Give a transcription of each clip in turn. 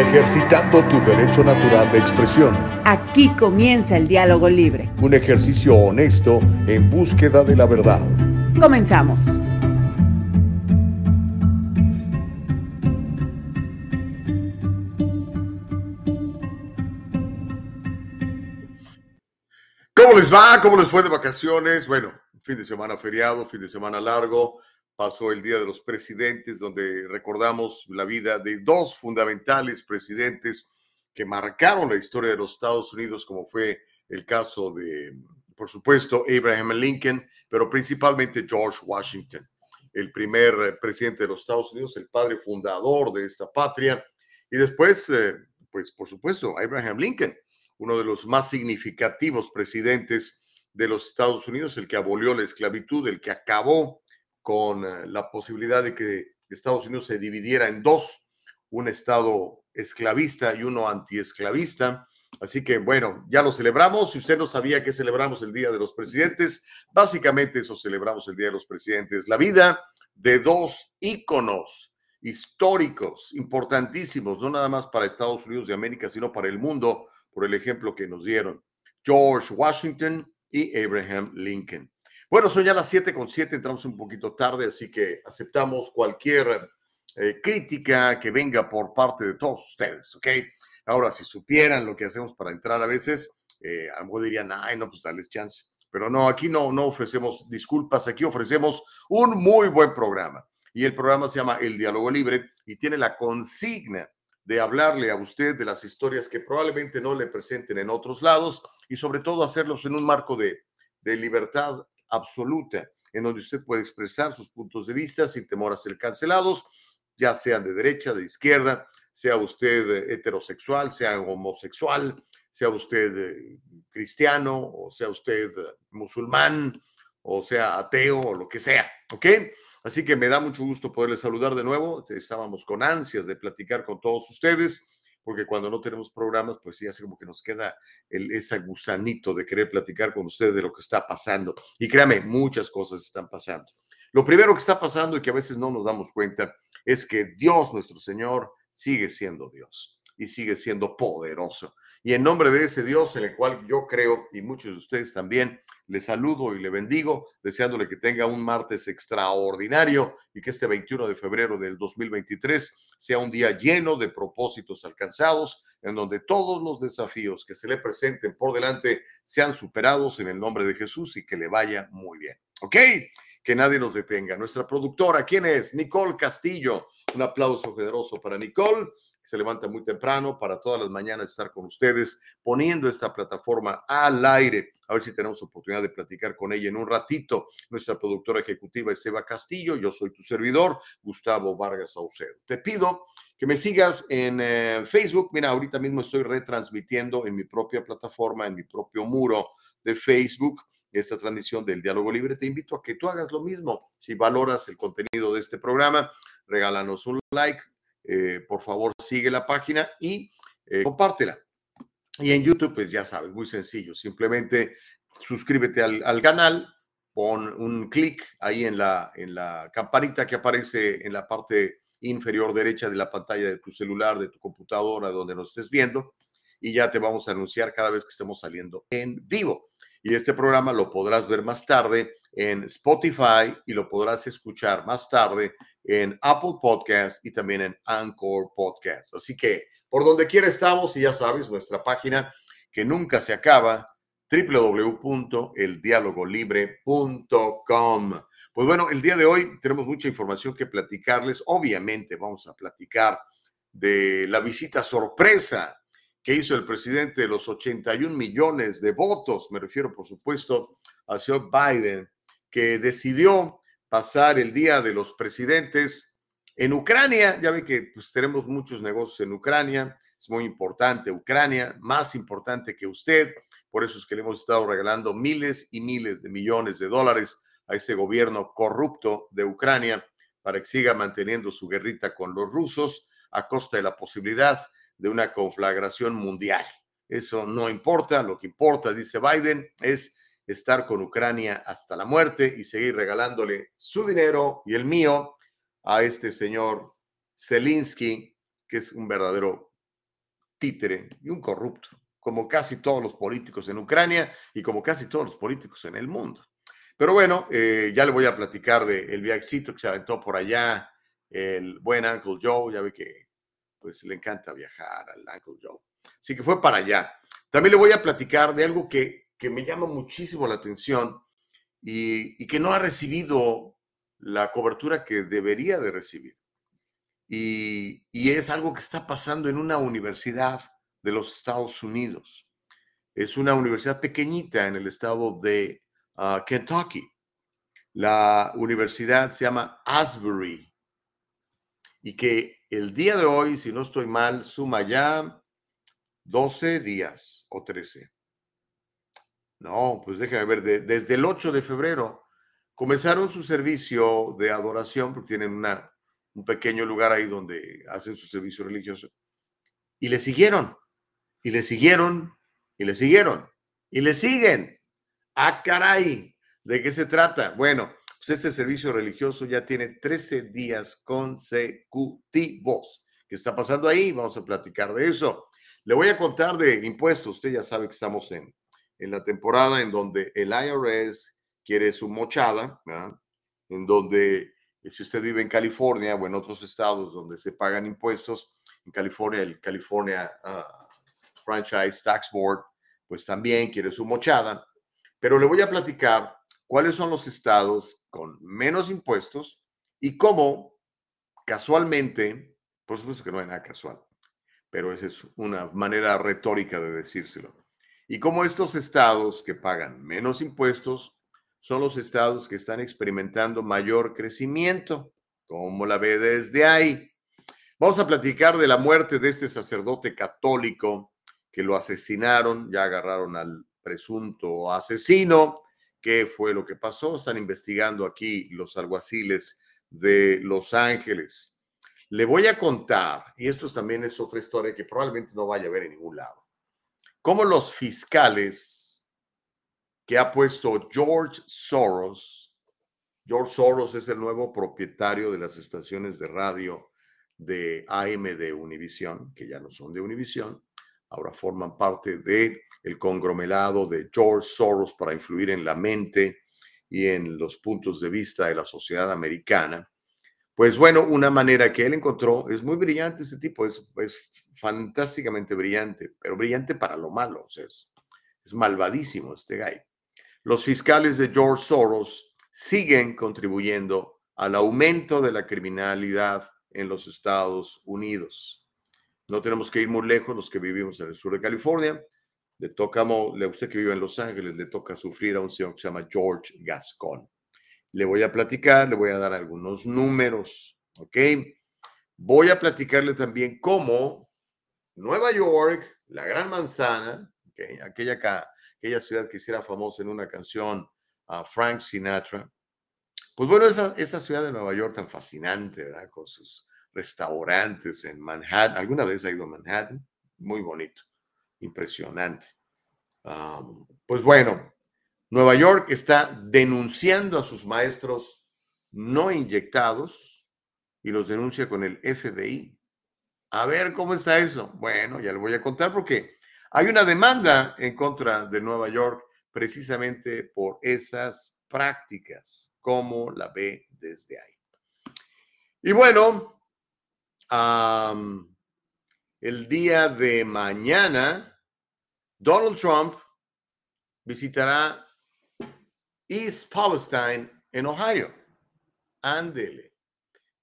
ejercitando tu derecho natural de expresión. Aquí comienza el diálogo libre. Un ejercicio honesto en búsqueda de la verdad. Comenzamos. ¿Cómo les va? ¿Cómo les fue de vacaciones? Bueno, fin de semana feriado, fin de semana largo pasó el Día de los Presidentes, donde recordamos la vida de dos fundamentales presidentes que marcaron la historia de los Estados Unidos, como fue el caso de, por supuesto, Abraham Lincoln, pero principalmente George Washington, el primer presidente de los Estados Unidos, el padre fundador de esta patria, y después, eh, pues por supuesto, Abraham Lincoln, uno de los más significativos presidentes de los Estados Unidos, el que abolió la esclavitud, el que acabó con eh, la posibilidad de que Estados Unidos se dividiera en dos, un Estado esclavista y uno antiesclavista. Así que bueno, ya lo celebramos. Si usted no sabía que celebramos el Día de los Presidentes, básicamente eso celebramos el Día de los Presidentes. La vida de dos íconos históricos importantísimos, no nada más para Estados Unidos de América, sino para el mundo, por el ejemplo que nos dieron. George Washington y Abraham Lincoln. Bueno, son ya las 7 con 7, entramos un poquito tarde, así que aceptamos cualquier eh, crítica que venga por parte de todos ustedes, ¿ok? Ahora, si supieran lo que hacemos para entrar a veces, eh, a lo mejor dirían, ay, no, pues dales chance. Pero no, aquí no, no ofrecemos disculpas, aquí ofrecemos un muy buen programa. Y el programa se llama El Diálogo Libre y tiene la consigna de hablarle a usted de las historias que probablemente no le presenten en otros lados y sobre todo hacerlos en un marco de, de libertad absoluta, en donde usted puede expresar sus puntos de vista sin temor a ser cancelados, ya sean de derecha, de izquierda, sea usted heterosexual, sea homosexual, sea usted eh, cristiano, o sea usted musulmán, o sea ateo, o lo que sea, ¿ok? Así que me da mucho gusto poderles saludar de nuevo. Estábamos con ansias de platicar con todos ustedes porque cuando no tenemos programas, pues sí hace como que nos queda el, ese gusanito de querer platicar con ustedes de lo que está pasando. Y créame, muchas cosas están pasando. Lo primero que está pasando y que a veces no nos damos cuenta es que Dios, nuestro Señor, sigue siendo Dios y sigue siendo poderoso. Y en nombre de ese Dios en el cual yo creo y muchos de ustedes también, le saludo y le bendigo, deseándole que tenga un martes extraordinario y que este 21 de febrero del 2023 sea un día lleno de propósitos alcanzados, en donde todos los desafíos que se le presenten por delante sean superados en el nombre de Jesús y que le vaya muy bien. ¿Ok? Que nadie nos detenga. Nuestra productora, ¿quién es? Nicole Castillo. Un aplauso generoso para Nicole se levanta muy temprano para todas las mañanas estar con ustedes, poniendo esta plataforma al aire. A ver si tenemos oportunidad de platicar con ella en un ratito. Nuestra productora ejecutiva es Castillo, yo soy tu servidor, Gustavo Vargas Saucedo. Te pido que me sigas en eh, Facebook. Mira, ahorita mismo estoy retransmitiendo en mi propia plataforma, en mi propio muro de Facebook esta transmisión del diálogo libre. Te invito a que tú hagas lo mismo. Si valoras el contenido de este programa, regálanos un like, eh, por favor sigue la página y eh, compártela. Y en YouTube, pues ya sabes, muy sencillo, simplemente suscríbete al, canal, pon un clic ahí en la, en la campanita que aparece en la parte inferior derecha de la pantalla de tu celular, de tu computadora, donde nos estés viendo, y ya te vamos a anunciar cada vez que estemos saliendo en vivo. Y este programa lo podrás ver más tarde en Spotify y lo podrás escuchar más tarde en Apple Podcast y también en Anchor Podcast. Así que por donde quiera estamos y ya sabes, nuestra página que nunca se acaba, www.eldialogolibre.com. Pues bueno, el día de hoy tenemos mucha información que platicarles. Obviamente vamos a platicar de la visita sorpresa que hizo el presidente de los 81 millones de votos, me refiero por supuesto al señor Biden, que decidió pasar el Día de los Presidentes en Ucrania. Ya ve que pues, tenemos muchos negocios en Ucrania. Es muy importante Ucrania, más importante que usted. Por eso es que le hemos estado regalando miles y miles de millones de dólares a ese gobierno corrupto de Ucrania para que siga manteniendo su guerrita con los rusos a costa de la posibilidad de una conflagración mundial. Eso no importa, lo que importa, dice Biden, es estar con Ucrania hasta la muerte y seguir regalándole su dinero y el mío a este señor Zelensky, que es un verdadero títere y un corrupto, como casi todos los políticos en Ucrania y como casi todos los políticos en el mundo. Pero bueno, eh, ya le voy a platicar del el viajecito que se aventó por allá el buen Uncle Joe, ya ve que pues le encanta viajar al Uncle Joe. Así que fue para allá. También le voy a platicar de algo que, me llama muchísimo la atención y, que no ha recibido la cobertura que debería de recibir. Y, es algo que está pasando en una universidad de los Estados Unidos. Es una universidad pequeñita en el estado de ah, Kentucky. La universidad se llama Asbury y que el día de hoy, si no estoy mal, suma ya 12 días o 13. No, pues déjame ver, desde el 8 de febrero comenzaron su servicio de adoración, porque tienen una, un pequeño lugar ahí donde hacen su servicio religioso, y le siguieron, y le siguieron, y le siguieron, y le siguen. ¡Ah, caray! ¿De qué se trata? Bueno, pues este servicio religioso ya tiene 13 días consecutivos. ¿Qué está pasando ahí? Vamos a platicar de eso. Le voy a contar de impuestos. Usted ya sabe que estamos en, en la temporada en donde el IRS quiere su mochada, en donde si usted vive en California o en otros estados donde se pagan impuestos, en California, el California ah, Franchise Tax Board, pues también quiere su mochada. Pero le voy a platicar cuáles son los estados con menos impuestos y cómo casualmente, por supuesto que no hay nada casual, pero esa es una manera retórica de decírselo. Y cómo estos estados que pagan menos impuestos son los estados que están experimentando mayor crecimiento. ¿Cómo la ve desde ahí? Vamos a platicar de la muerte de este sacerdote católico que lo asesinaron, ya agarraron al presunto asesino qué fue lo que pasó. Están investigando aquí los alguaciles de Los Ángeles. Le voy a contar, y esto también es otra historia que probablemente no vaya a ver en ningún lado, cómo los fiscales que ha puesto George Soros, George Soros es el nuevo propietario de las estaciones de radio de AM de Univision, que ya no son de Univision, ahora forman parte de el conglomerado de George Soros para influir en la mente y en los puntos de vista de la sociedad americana. Pues bueno, una manera que él encontró es muy brillante ese tipo, es, es fantásticamente brillante, pero brillante para lo malo, o sea, es, malvadísimo este guy. Los fiscales de George Soros siguen contribuyendo al aumento de la criminalidad en los Estados Unidos. No tenemos que ir muy lejos los que vivimos en el sur de California. Le toca, a usted que vive en Los Ángeles, le toca sufrir a un señor que se llama George Gascon. Le voy a platicar, le voy a dar algunos números, ¿ok? Voy a platicarle también cómo Nueva York, la gran manzana, aquella, aquella ciudad que hiciera famosa en una canción a Frank Sinatra, pues bueno, esa, esa ciudad de Nueva York tan fascinante, ¿verdad? Con sus restaurantes en Manhattan. ¿Alguna vez ha ido a Manhattan? Muy bonito, impresionante. pues bueno, Nueva York está denunciando a sus maestros no inyectados y los denuncia con el FBI. A ver cómo está eso. Bueno, ya le voy a contar porque hay una demanda en contra de Nueva York precisamente por esas prácticas. ¿Cómo la ve desde ahí? Y bueno, el día de mañana, Donald Trump visitará East Palestine en Ohio. Ándele.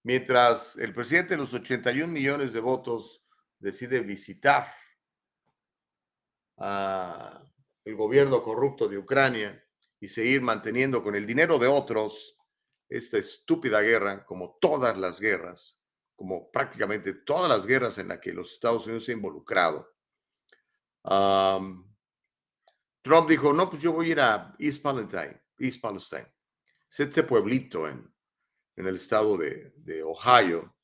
Mientras el presidente de los 81 millones de votos decide visitar el gobierno corrupto de Ucrania y seguir manteniendo con el dinero de otros esta estúpida guerra, como todas las guerras, como prácticamente todas las guerras en las que los Estados Unidos se han involucrado. Trump dijo, no, pues yo voy a ir a East Palestine, East Palestine. Es este pueblito en, en el estado de, Ohio,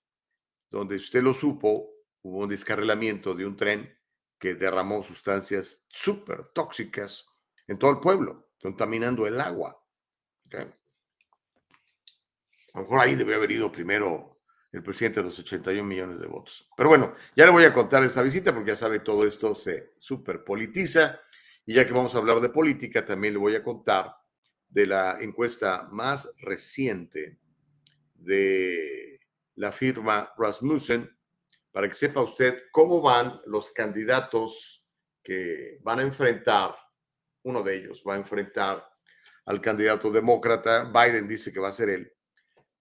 donde usted lo supo, hubo un descarrilamiento de un tren que derramó sustancias súper tóxicas en todo el pueblo, contaminando el agua. A lo mejor ahí debe haber ido primero el presidente de los 81 millones de votos. Pero bueno, ya le voy a contar esa visita porque ya sabe, todo esto se superpolitiza. Y ya que vamos a hablar de política, también le voy a contar de la encuesta más reciente de la firma Rasmussen, para que sepa usted cómo van los candidatos que van a enfrentar, uno de ellos va a enfrentar al candidato demócrata, Biden dice que va a ser él,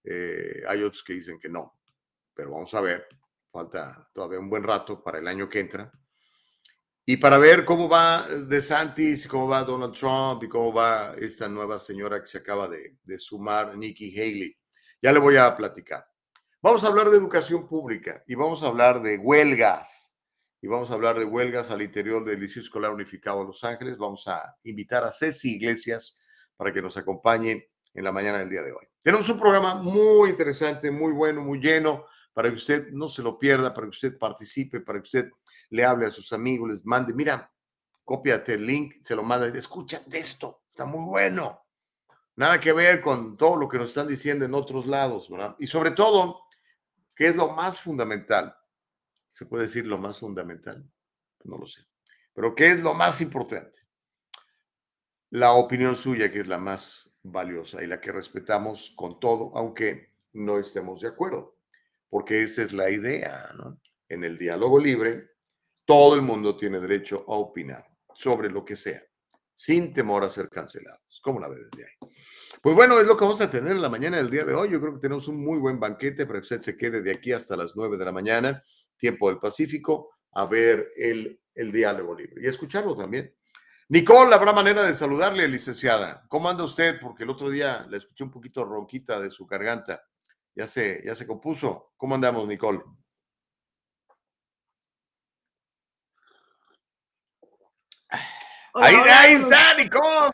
eh, hay otros que dicen que no, pero vamos a ver, falta todavía un buen rato para el año que entra. Y para ver cómo va DeSantis, cómo va Donald Trump y cómo va esta nueva señora que se acaba de, de sumar, Nikki Haley. Ya le voy a platicar. Vamos a hablar de educación pública y vamos a hablar de huelgas. Y vamos a hablar de huelgas al interior del Liceo Escolar Unificado de Los Ángeles. Vamos a invitar a Ceci Iglesias para que nos acompañe en la mañana del día de hoy. Tenemos un programa muy interesante, muy bueno, muy lleno para que usted no se lo pierda, para que usted participe, para que usted le hable a sus amigos, les mande, mira, cópiate el link, se lo manda, escucha esto, está muy bueno. Nada que ver con todo lo que nos están diciendo en otros lados, ¿verdad? Y sobre todo, ¿qué es lo más fundamental? ¿Se puede decir lo más fundamental? No lo sé. Pero ¿qué es lo más importante? La opinión suya, que es la más valiosa y la que respetamos con todo, aunque no estemos de acuerdo porque esa es la idea, ¿no? En el diálogo libre, todo el mundo tiene derecho a opinar sobre lo que sea, sin temor a ser cancelados. ¿Cómo la ve desde ahí? Pues bueno, es lo que vamos a tener en la mañana del día de hoy. Yo creo que tenemos un muy buen banquete para que usted se quede de aquí hasta las 9 de la mañana, tiempo del Pacífico, a ver el, el diálogo libre y escucharlo también. Nicole, ¿habrá manera de saludarle, licenciada? ¿Cómo anda usted? Porque el otro día la escuché un poquito ronquita de su garganta ya se, ya se compuso. ¿Cómo andamos, Nicole? Ahí, ahí está, Nicole.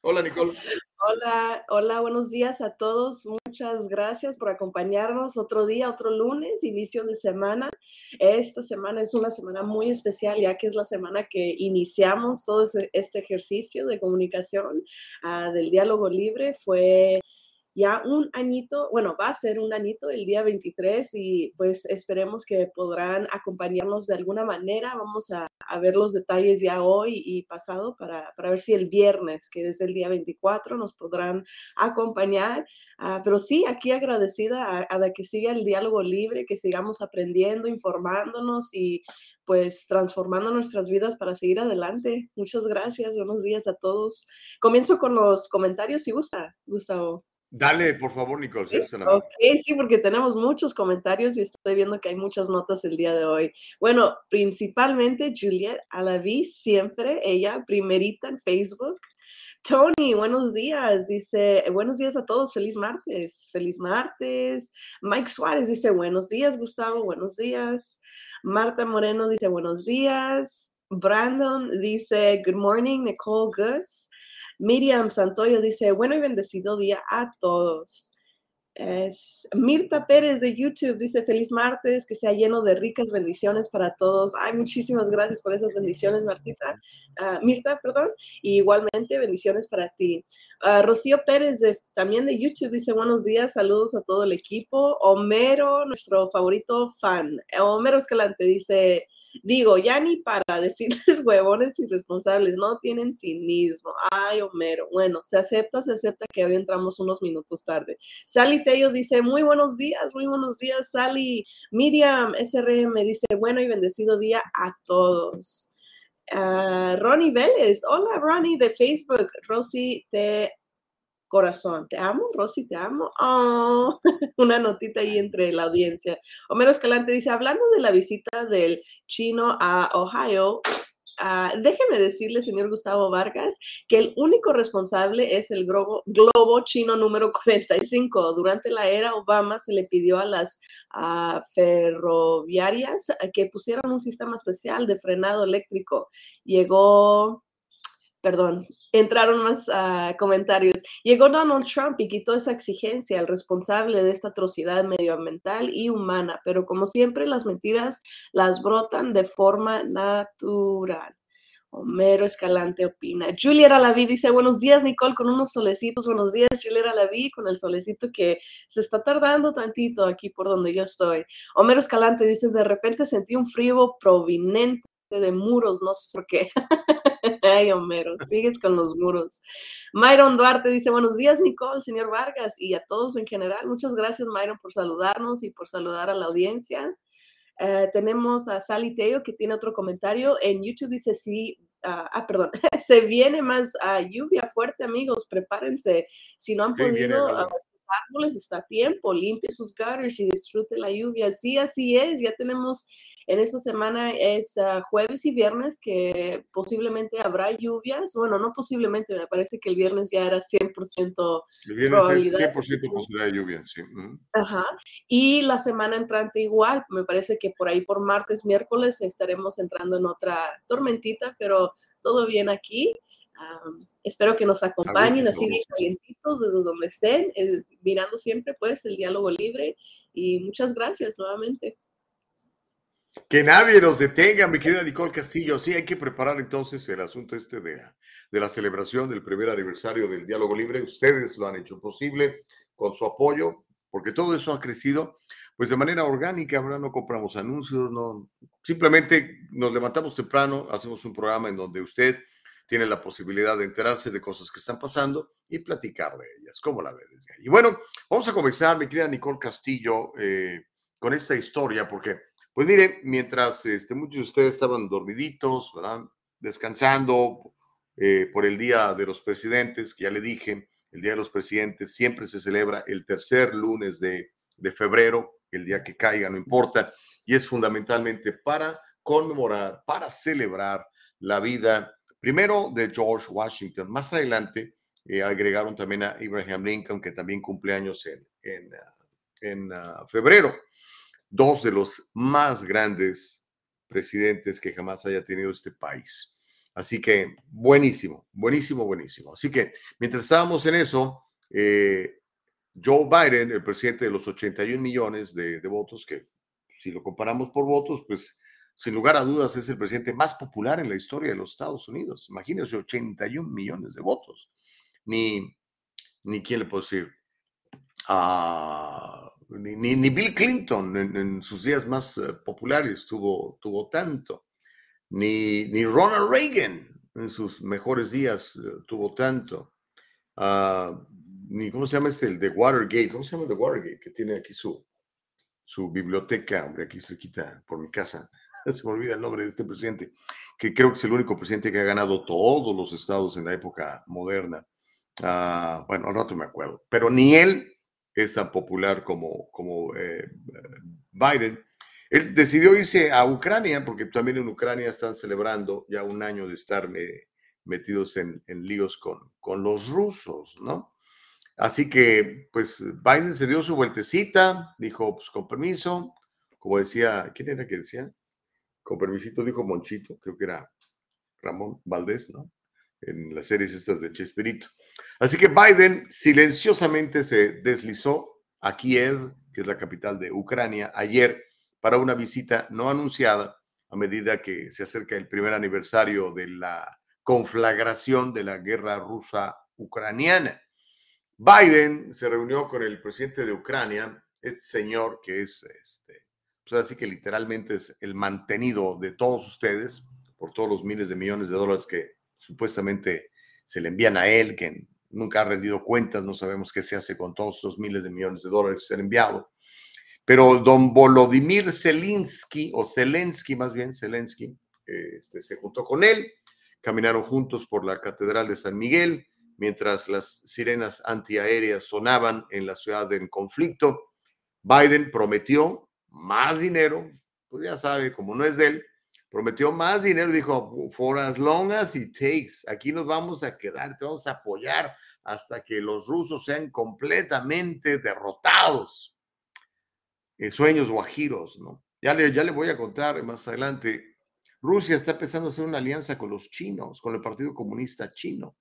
Hola, Nicole. Hola, hola, buenos días a todos. Muchas gracias por acompañarnos otro día, otro lunes, inicio de semana. Esta semana es una semana muy especial, ya que es la semana que iniciamos todo este ejercicio de comunicación uh, del diálogo libre. Fue ya un añito, bueno, va a ser un añito el día 23 y pues esperemos que podrán acompañarnos de alguna manera. Vamos a, ver los detalles ya hoy y pasado para, para, ver si el viernes, que es el día 24, nos podrán acompañar. Uh, pero sí, aquí agradecida a, a, que siga el diálogo libre, que sigamos aprendiendo, informándonos y pues transformando nuestras vidas para seguir adelante. Muchas gracias, buenos días a todos. Comienzo con los comentarios si gusta, Gustavo. Dale, por favor, Nicole. ¿Sí? Ok, sí, porque tenemos muchos comentarios y estoy viendo que hay muchas notas el día de hoy. Bueno, principalmente Juliet Alaví, siempre, ella primerita en Facebook. Tony, buenos días, dice, buenos días a todos, feliz martes, feliz martes. Mike Suárez dice, buenos días, Gustavo, buenos días. Marta Moreno dice, buenos días. Brandon dice, good morning, Nicole Goods. Miriam Santoyo dice, bueno y bendecido día a todos. Es Mirta Pérez de YouTube dice feliz martes, que sea lleno de ricas bendiciones para todos. Ay, muchísimas gracias por esas bendiciones, Martita. Uh, Mirta, perdón. Y igualmente bendiciones para ti. Uh, Rocío Pérez de, también de YouTube dice buenos días, saludos a todo el equipo. Homero, nuestro favorito fan. Homero Escalante dice, digo, ya ni para decirles huevones irresponsables, no tienen cinismo. Ay, Homero. Bueno, se acepta, se acepta que hoy entramos unos minutos tarde. Sally Tello dice, muy buenos días, muy buenos días, Sally. Miriam SRM dice, bueno y bendecido día a todos. Uh, Ronnie Vélez, hola Ronnie de Facebook, Rosy te corazón, te amo, Rosy, te amo. Oh, una notita ahí entre la audiencia. Homero Escalante dice, hablando de la visita del chino a Ohio, Uh, déjeme decirle, señor Gustavo Vargas, que el único responsable es el globo, globo chino número 45. Durante la era Obama se le pidió a las uh, ferroviarias que pusieran un sistema especial de frenado eléctrico. Llegó perdón, entraron más comentarios. Llegó Donald Trump y quitó esa exigencia al responsable de esta atrocidad medioambiental y humana, pero como siempre las mentiras las brotan de forma natural. Homero Escalante opina. Julia Alaví dice, buenos días Nicole, con unos solecitos. Buenos días Julia Alaví, con el solecito que se está tardando tantito aquí por donde yo estoy. Homero Escalante dice, de repente sentí un frío proveniente de muros, no sé por qué. Ay, Homero, sigues con los muros. Myron Duarte dice, buenos días, Nicole, señor Vargas, y a todos en general. Muchas gracias, Myron, por saludarnos y por saludar a la audiencia. Eh, tenemos a Sally Teo que tiene otro comentario. En YouTube dice, sí, ah, ah perdón, se viene más uh, lluvia fuerte, amigos, prepárense. Si no han podido árboles, está a tiempo, limpie sus gutters y disfrute la lluvia. Sí, así es, ya tenemos en esta semana es ah, jueves y viernes que posiblemente habrá lluvias. Bueno, no posiblemente, me parece que el viernes ya era 100% el viernes Es 100% posibilidad de lluvia, sí. Ajá. Y la semana entrante igual, me parece que por ahí por martes, miércoles estaremos entrando en otra tormentita, pero todo bien aquí. espero que nos acompañen así bien calientitos desde donde estén, eh, mirando siempre pues el diálogo libre y muchas gracias nuevamente. Que nadie nos detenga, mi querida Nicole Castillo. Sí, hay que preparar entonces el asunto este de, de la celebración del primer aniversario del diálogo libre. Ustedes lo han hecho posible con su apoyo, porque todo eso ha crecido pues de manera orgánica, ¿verdad? No compramos anuncios, no. Simplemente nos levantamos temprano, hacemos un programa en donde usted tiene la posibilidad de enterarse de cosas que están pasando y platicar de ellas. ¿Cómo la ve desde ahí? Y bueno, vamos a comenzar, mi querida Nicole Castillo, eh, con esta historia, porque pues mire, mientras este, muchos de ustedes estaban dormiditos, ¿verdad? descansando eh, por el Día de los Presidentes, que ya le dije, el Día de los Presidentes siempre se celebra el tercer lunes de, de febrero, el día que caiga, no importa, y es fundamentalmente para conmemorar, para celebrar la vida, primero de George Washington, más adelante eh, agregaron también a Abraham Lincoln, que también cumple años en, en, ah, en ah, febrero dos de los más grandes presidentes que jamás haya tenido este país. Así que buenísimo, buenísimo, buenísimo. Así que mientras estábamos en eso, eh, Joe Biden, el presidente de los 81 millones de, votos, que si lo comparamos por votos, pues sin lugar a dudas es el presidente más popular en la historia de los Estados Unidos. Imagínense 81 millones de votos. Ni, ni quién le puedo decir. Ah, ni, Bill Clinton en, sus días más eh, populares tuvo, tuvo tanto, ni, ni Ronald Reagan en sus mejores días eh, tuvo tanto, uh, ni cómo se llama este, el de Watergate, ¿cómo se llama el de Watergate? Que tiene aquí su, su biblioteca, hombre, aquí cerquita por mi casa. Se me olvida el nombre de este presidente, que creo que es el único presidente que ha ganado todos los estados en la época moderna. Uh, bueno, al rato me acuerdo, pero ni él es tan popular como, como eh, Biden. Él decidió irse a Ucrania, porque también en Ucrania están celebrando ya un año de estar metidos en, líos con, con los rusos, ¿no? Así que, pues, Biden se dio su vueltecita, dijo, pues, con permiso, como decía, ¿quién era que decía? Con permisito dijo Monchito, creo que era Ramón Valdés, ¿no? En las series estas de Chespirito. Así que Biden silenciosamente se deslizó a Kiev, que es la capital de Ucrania, ayer para una visita no anunciada a medida que se acerca el primer aniversario de la conflagración de la guerra rusa ucraniana. Biden se reunió con el presidente de Ucrania, este señor que es, este, pues así que literalmente es el mantenido de todos ustedes por todos los miles de millones de dólares que supuestamente se le envían a él, que nunca ha rendido cuentas, no sabemos qué se hace con todos esos miles de millones de dólares que se han enviado. Pero don Volodymyr Zelensky, o Zelensky más bien, Zelensky, este, se juntó con él, caminaron juntos por la Catedral de San Miguel, mientras las sirenas antiaéreas sonaban en la ciudad del conflicto. Biden prometió más dinero, pues ya sabe, como no es de él, prometió más dinero, dijo, for as long as it takes, aquí nos vamos a quedar, te vamos a apoyar hasta que los rusos sean completamente derrotados. En sueños guajiros, ¿no? Ya le, ya le voy a contar más adelante. Rusia está empezando a hacer una alianza con los chinos, con el Partido Comunista Chino.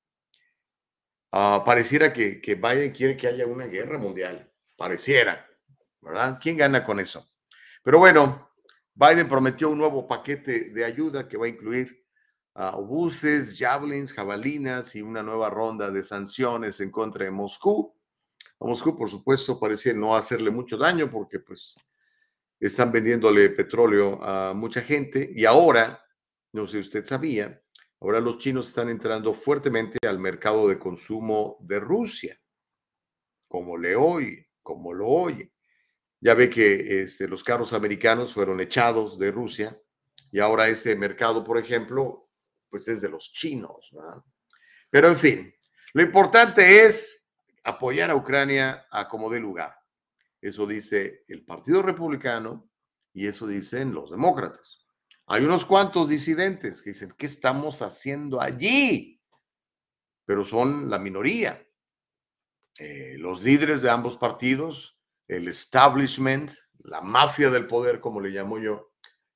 Ah, pareciera que, que Biden quiere que haya una guerra mundial. Pareciera, ¿verdad? ¿Quién gana con eso? Pero bueno, Biden prometió un nuevo paquete de ayuda que va a incluir ah, obuses, javelins, jabalinas y una nueva ronda de sanciones en contra de Moscú. A Moscú, por supuesto, parece no hacerle mucho daño porque pues están vendiéndole petróleo a mucha gente y ahora, no sé si usted sabía, ahora los chinos están entrando fuertemente al mercado de consumo de Rusia, como le oye, como lo oye. Ya ve que este, los carros americanos fueron echados de Rusia y ahora ese mercado, por ejemplo, pues es de los chinos. Pero en fin, lo importante es apoyar a Ucrania a como dé lugar. Eso dice el Partido Republicano y eso dicen los demócratas. Hay unos cuantos disidentes que dicen, ¿qué estamos haciendo allí? Pero son la minoría. Eh, los líderes de ambos partidos, el establishment, la mafia del poder, como le llamo yo,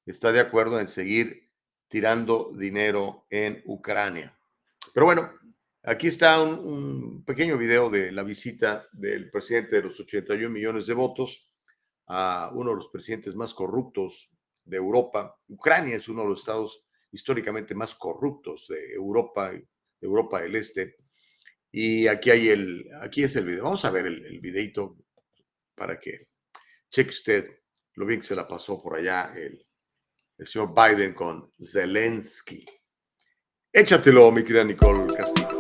está de acuerdo en seguir tirando dinero en Ucrania. Pero bueno, Aquí está un, pequeño video de la visita del presidente de los 81 millones de votos a uno de los presidentes más corruptos de Europa. Ucrania es uno de los estados históricamente más corruptos de Europa, Europa del Este. Y aquí hay el, aquí es el video. Vamos a ver el videito para que cheque usted lo bien que se la pasó por allá el, señor Biden con Zelensky. Échatelo, mi querida Nicole Castillo.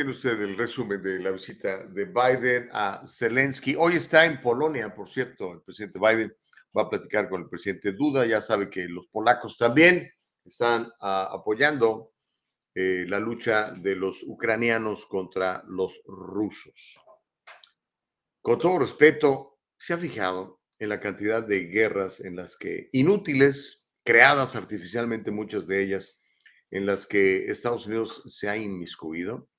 Tiene usted el resumen de la visita de Biden a Zelensky. Hoy está en Polonia, por cierto, el presidente Biden va a platicar con el presidente Duda. Ya sabe que los polacos también están ah, apoyando eh, la lucha de los ucranianos contra los rusos. Con todo respeto, se ha fijado en la cantidad de guerras en las que inútiles, creadas artificialmente muchas de ellas, en las que Estados Unidos se ha inmiscuido.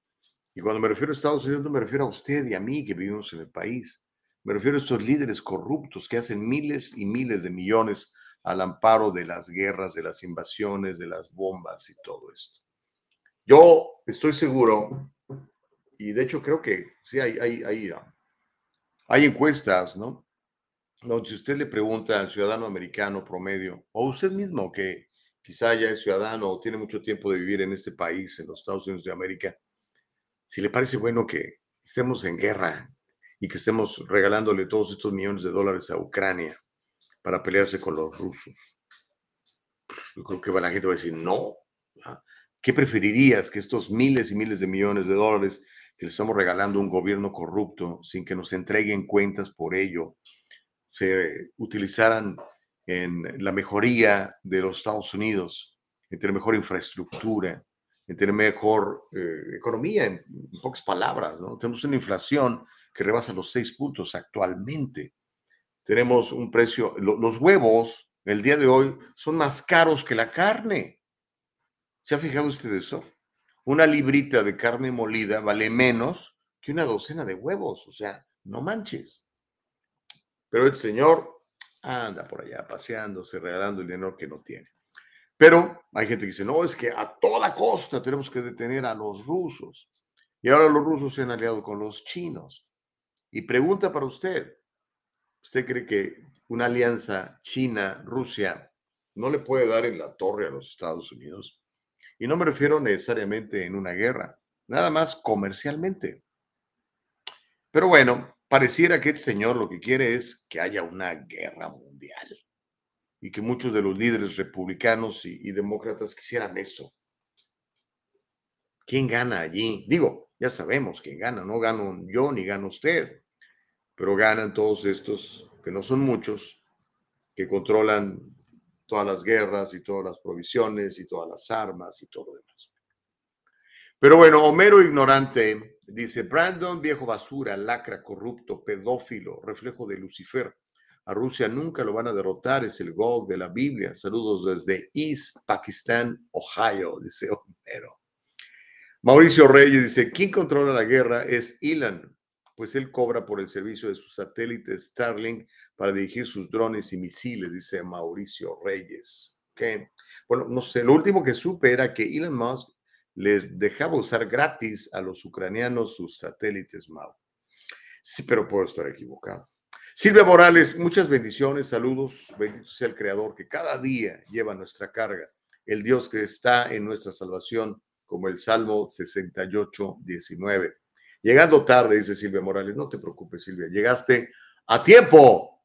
Y cuando me refiero a Estados Unidos, no me refiero a usted y a mí que vivimos en el país. Me refiero a estos líderes corruptos que hacen miles y miles de millones al amparo de las guerras, de las invasiones, de las bombas y todo esto. Yo estoy seguro, y de hecho creo que sí hay, hay, hay, hay encuestas, ¿no? Donde si usted le pregunta al ciudadano americano promedio, o usted mismo que quizá ya es ciudadano o tiene mucho tiempo de vivir en este país, en los Estados Unidos de América, si le parece bueno que estemos en guerra y que estemos regalándole todos estos millones de dólares a Ucrania para pelearse con los rusos. Yo creo que la gente va a decir, no. ¿Qué preferirías que estos miles y miles de millones de dólares que le estamos regalando a un gobierno corrupto sin que nos entreguen cuentas por ello se utilizaran en la mejoría de los Estados Unidos, en tener mejor infraestructura, en tener mejor eh, economía, en, pocas palabras. ¿no? Tenemos una inflación que rebasa los seis puntos actualmente. Tenemos un precio, los huevos el día de hoy son más caros que la carne. ¿Se ha fijado usted eso? una librita de carne molida vale menos que una docena de huevos, o sea, no manches. Pero el señor anda por allá paseándose, regalando el dinero que no tiene. Pero hay gente que dice, no, es que a toda costa tenemos que detener a los rusos. Y ahora los rusos se han aliado con los chinos. Y pregunta para usted, ¿usted cree que una alianza China-Rusia no le puede dar en la torre a los Estados Unidos? Y no me refiero necesariamente en una guerra, nada más comercialmente. Pero bueno, pareciera que este señor lo que quiere es que haya una guerra mundial y que muchos de los líderes republicanos y, demócratas quisieran eso. ¿Quién gana allí? Digo, ya sabemos quién gana, no gano yo ni gana usted, pero ganan todos estos, que no son muchos, que controlan todas las guerras y todas las provisiones y todas las armas y todo lo demás. Pero bueno, Homero ignorante dice, Brandon, viejo basura, lacra, corrupto, pedófilo, reflejo de Lucifer. A Rusia nunca lo van a derrotar, es el Gog de la Biblia. Saludos desde East Pakistan, Ohio, dice Homero. Mauricio Reyes dice, ¿quién controla la guerra? Es Elon, pues él cobra por el servicio de su satélite Starlink para dirigir sus drones y misiles, dice Mauricio Reyes. Bueno, no sé, lo último que supe era que Elon Musk les dejaba usar gratis a los ucranianos sus satélites Mau. Sí, pero puedo estar equivocado. Silvia Morales, muchas bendiciones, saludos, bendito sea el Creador que cada día lleva nuestra carga, el Dios que está en nuestra salvación como el Salmo 68, 19. Llegando tarde, dice Silvia Morales, no te preocupes, Silvia, llegaste a tiempo.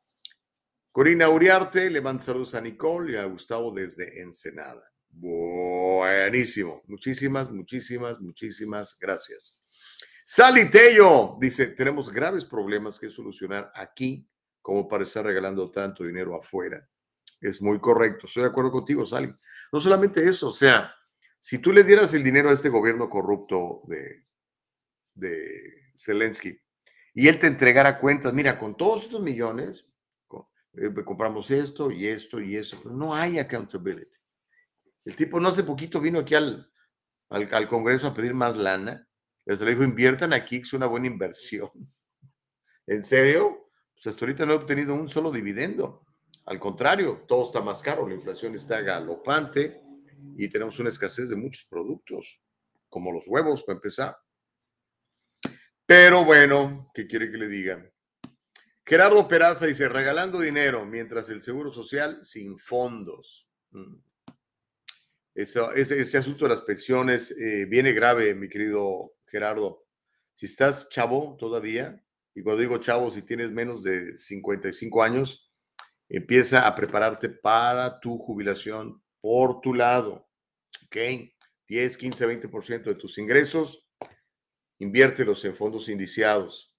Corina Uriarte le manda saludos a Nicole y a Gustavo desde Ensenada. Buenísimo. Muchísimas, muchísimas, muchísimas gracias. Sally Tello dice, tenemos graves problemas que solucionar aquí como para estar regalando tanto dinero afuera. Es muy correcto. Estoy de acuerdo contigo, Sally. No solamente eso, o sea, si tú le dieras el dinero a este gobierno corrupto de, de Zelensky y él te entregara cuentas, mira, con todos estos millones, eh, compramos esto y esto y eso, pero no hay accountability. El tipo no hace poquito vino aquí al, al, Congreso a pedir más lana. Les le dijo, inviertan aquí, es una buena inversión. ¿En serio? Pues hasta ahorita no he obtenido un solo dividendo. Al contrario, todo está más caro, la inflación está galopante y tenemos una escasez de muchos productos, como los huevos, para empezar. Pero bueno, ¿qué quiere que le digan? Gerardo Peraza dice, regalando dinero, mientras el Seguro Social sin fondos. Mm. Eso, ese, asunto de las pensiones eh, viene grave, mi querido Gerardo. Si estás chavo todavía, y cuando digo chavo, si tienes menos de 55 años, empieza a prepararte para tu jubilación por tu lado. ¿Ok? 10, 15, 20% de tus ingresos, inviértelos en fondos indiciados.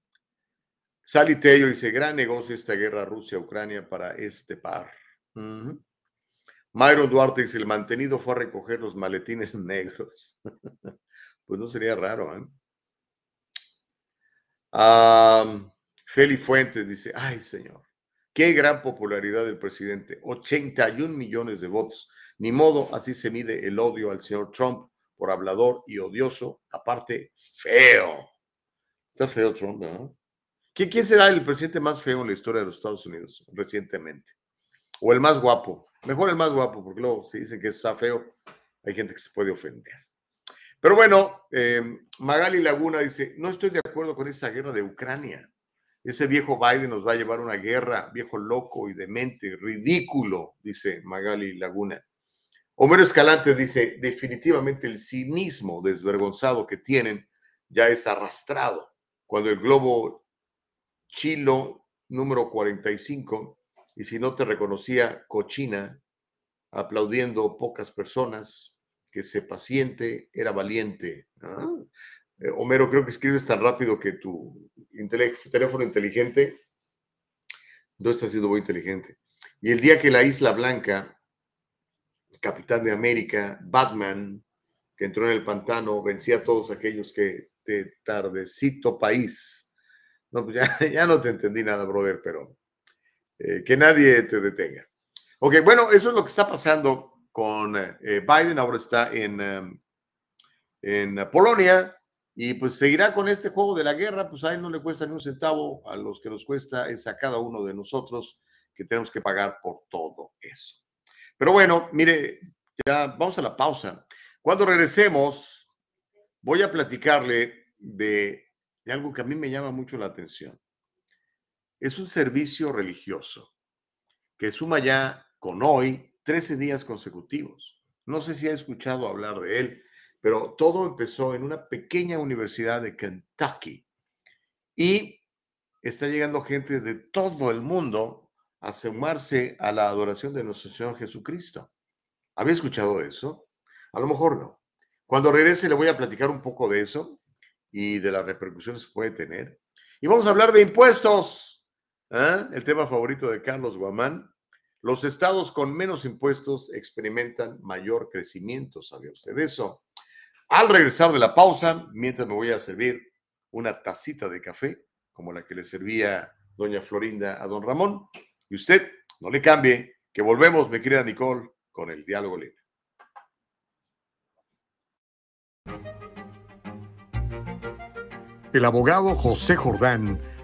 Sally Tello dice, gran negocio esta guerra Rusia-Ucrania para este par. Myron Duarte dice, el mantenido fue a recoger los maletines negros. Pues no sería raro, ¿eh? Feli Fuentes dice, ay señor, qué gran popularidad del presidente, 81 millones de votos. Ni modo, así se mide el odio al señor Trump por hablador y odioso, aparte feo. Está feo Trump, ¿no? ¿Quién será el presidente más feo en la historia de los Estados Unidos recientemente? O el más guapo. Mejor el más guapo, porque luego si dicen que está feo, hay gente que se puede ofender. Pero bueno, eh, Magali Laguna dice, no estoy de acuerdo con esa guerra de Ucrania. Ese viejo Biden nos va a llevar a una guerra, viejo loco y demente, ridículo, dice Magali Laguna. Homero Escalante dice, definitivamente el cinismo desvergonzado que tienen ya es arrastrado. Cuando el globo Chilo número 45 y si no te reconocía cochina, aplaudiendo pocas personas, que se paciente, era valiente. Eh, Homero, creo que escribes tan rápido que tu teléfono inteligente no está siendo muy inteligente. Y el día que la Isla Blanca, Capitán de América, Batman, que entró en el pantano, vencía a todos aquellos que de tardecito país. No, pues ya, ya no te entendí nada, brother, pero eh, que nadie te detenga. Ok, bueno, eso es lo que está pasando con eh, Biden. Ahora está en, em, en Polonia y pues seguirá con este juego de la guerra, pues a él no le cuesta ni un centavo, a los que nos cuesta es a cada uno de nosotros que tenemos que pagar por todo eso. Pero bueno, mire, ya vamos a la pausa. Cuando regresemos, voy a platicarle de, de algo que a mí me llama mucho la atención. Es un servicio religioso que suma ya con hoy 13 días consecutivos. No sé si ha escuchado hablar de él, pero todo empezó en una pequeña universidad de Kentucky y está llegando gente de todo el mundo a sumarse a la adoración de nuestro Señor Jesucristo. ¿Había escuchado eso? A lo mejor no. Cuando regrese le voy a platicar un poco de eso y de las repercusiones que puede tener. Y vamos a hablar de impuestos. ¿eh? El tema favorito de Carlos Guamán. Los estados con menos impuestos experimentan mayor crecimiento. ¿Sabía usted eso? Al regresar de la pausa, mientras me voy a servir una tacita de café, como la que le servía doña Florinda a don Ramón, y usted no le cambie, que volvemos, mi querida Nicole, con el diálogo libre. El abogado José Jordán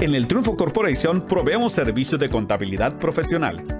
En el Triunfo Corporation proveemos servicios de contabilidad profesional.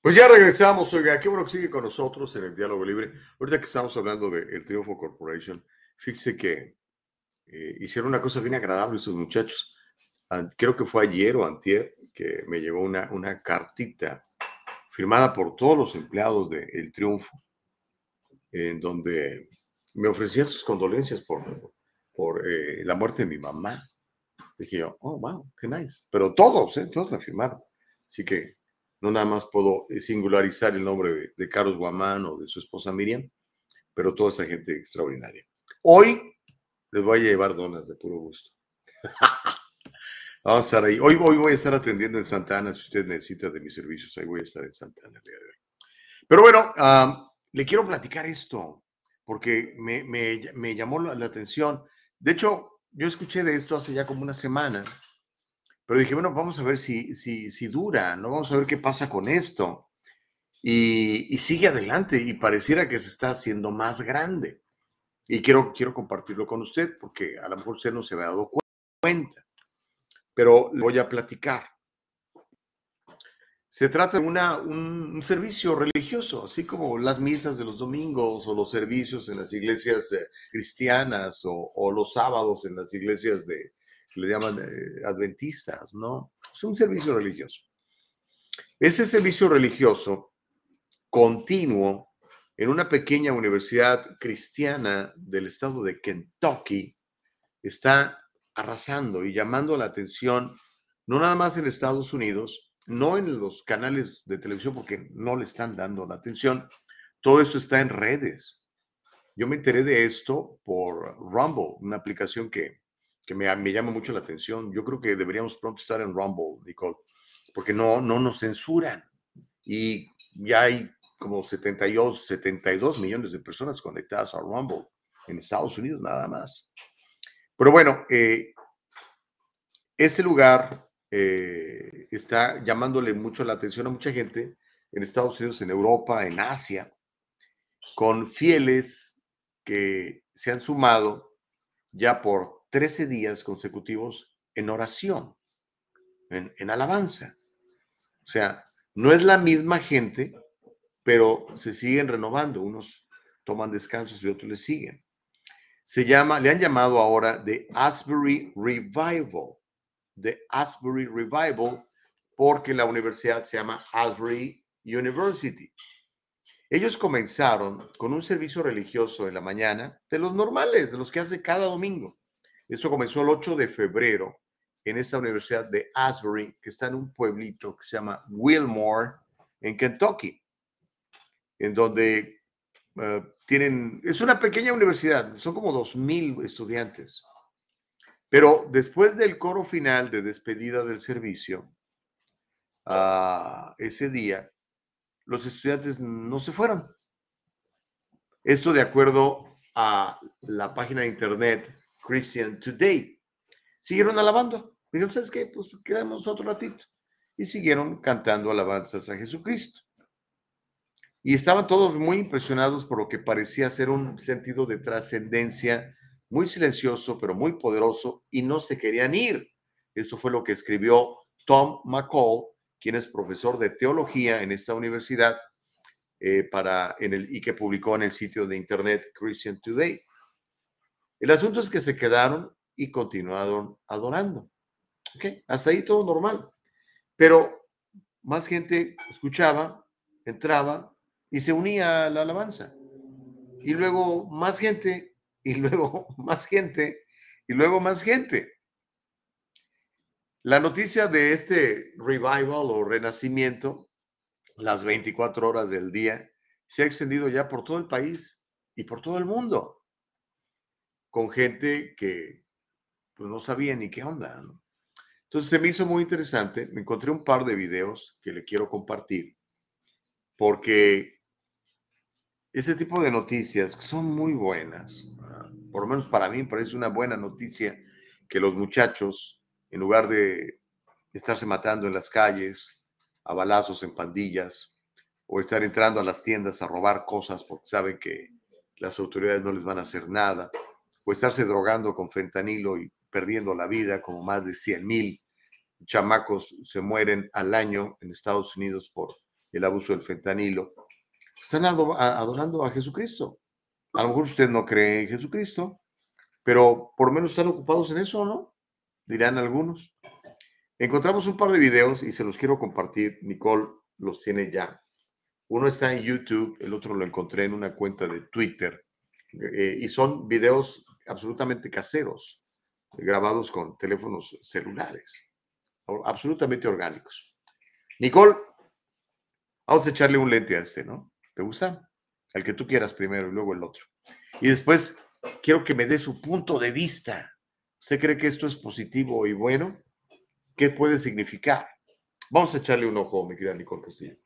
Pues ya regresamos, oiga, qué bueno que sigue con nosotros en el Diálogo Libre. Ahorita que estamos hablando del Triunfo Corporation, fíjese que eh, hicieron una cosa bien agradable esos muchachos. Creo que fue ayer o antier que me llegó una, una cartita firmada por todos los empleados de El Triunfo en donde me ofrecía sus condolencias por, por eh, la muerte de mi mamá. Dije yo, oh, wow, qué nice. Pero todos, ¿eh? todos la firmaron. Así que no nada más puedo eh, singularizar el nombre de, Carlos Guamán o de su esposa Miriam, pero toda esa gente extraordinaria. Hoy les voy a llevar donas de puro gusto. Vamos a estar ahí. Hoy, voy a estar atendiendo en Santa Ana. Si usted necesita de mis servicios, ahí voy a estar en Santa Ana el día de. Pero bueno, le quiero platicar esto, porque me, llamó la, atención. De hecho, yo escuché de esto hace ya como una semana, pero dije, bueno, vamos a ver si, si, si dura, ¿no? Vamos a ver qué pasa con esto. Y, sigue adelante y pareciera que se está haciendo más grande. Y quiero, quiero compartirlo con usted porque a lo mejor usted no se había dado cuenta, pero le voy a platicar. Se trata de una, un, servicio religioso, así como las misas de los domingos o los servicios en las iglesias eh, cristianas o, los sábados en las iglesias de, le llaman eh, adventistas, ¿no? Es un servicio religioso. Ese servicio religioso continuo en una pequeña universidad cristiana del estado de Kentucky está arrasando y llamando la atención, no nada más en Estados Unidos, no en los canales de televisión porque no le están dando la atención. Todo esto está en redes. Yo me enteré de esto por Rumble, una aplicación que, me, me, llama mucho la atención. Yo creo que deberíamos pronto estar en Rumble, Nicole, porque no, no nos censuran. Y ya hay como 72, 72 millones de personas conectadas a Rumble. en Estados Unidos nada más. Pero bueno, eh, ese lugar eh, está llamándole mucho la atención a mucha gente en Estados Unidos, en Europa, en Asia, con fieles que se han sumado ya por 13 días consecutivos en oración, en, en alabanza. O sea, no es la misma gente, pero se siguen renovando. Unos toman descansos y otros le siguen. Se llama, le han llamado ahora The Asbury Revival. The Asbury Revival, porque la universidad se llama Asbury University. Ellos comenzaron con un servicio religioso en la mañana, de los normales, de los que hace cada domingo. Esto comenzó el 8 de febrero en esta universidad de Asbury, que está en un pueblito que se llama Wilmore, en Kentucky, en donde eh, tienen, es una pequeña universidad, son como 2.000 estudiantes. Pero después del coro final de despedida del servicio, uh, ese día, los estudiantes no se fueron. Esto de acuerdo a la página de internet Christian Today. Siguieron alabando. Dijeron, ¿sabes qué? Pues quedamos otro ratito. Y siguieron cantando alabanzas a Jesucristo. Y estaban todos muy impresionados por lo que parecía ser un sentido de trascendencia muy silencioso, pero muy poderoso, y no se querían ir. Esto fue lo que escribió Tom McCall, quien es profesor de teología en esta universidad eh, para, en el, y que publicó en el sitio de internet Christian Today. El asunto es que se quedaron y continuaron adorando. Okay, hasta ahí todo normal. Pero más gente escuchaba, entraba y se unía a la alabanza. Y luego más gente, y luego más gente, y luego más gente. La noticia de este revival o renacimiento, las 24 horas del día, se ha extendido ya por todo el país y por todo el mundo, con gente que pues, no sabía ni qué onda. Entonces se me hizo muy interesante, me encontré un par de videos que le quiero compartir, porque ese tipo de noticias son muy buenas, por lo menos para mí me parece una buena noticia que los muchachos en lugar de estarse matando en las calles, a balazos en pandillas, o estar entrando a las tiendas a robar cosas porque saben que las autoridades no les van a hacer nada, o estarse drogando con fentanilo y perdiendo la vida, como más de 100 mil chamacos se mueren al año en Estados Unidos por el abuso del fentanilo. Están adorando a Jesucristo. A lo mejor usted no cree en Jesucristo, pero por lo menos están ocupados en eso, ¿no? dirán algunos. Encontramos un par de videos y se los quiero compartir. Nicole los tiene ya. Uno está en YouTube, el otro lo encontré en una cuenta de Twitter. Eh, y son videos absolutamente caseros, grabados con teléfonos celulares, absolutamente orgánicos. Nicole, vamos a echarle un lente a este, ¿no? ¿Te gusta? El que tú quieras primero y luego el otro. Y después quiero que me dé su punto de vista ¿Usted cree que esto es positivo y bueno? ¿Qué puede significar? Vamos a echarle un ojo, mi querida Nicole Castillo.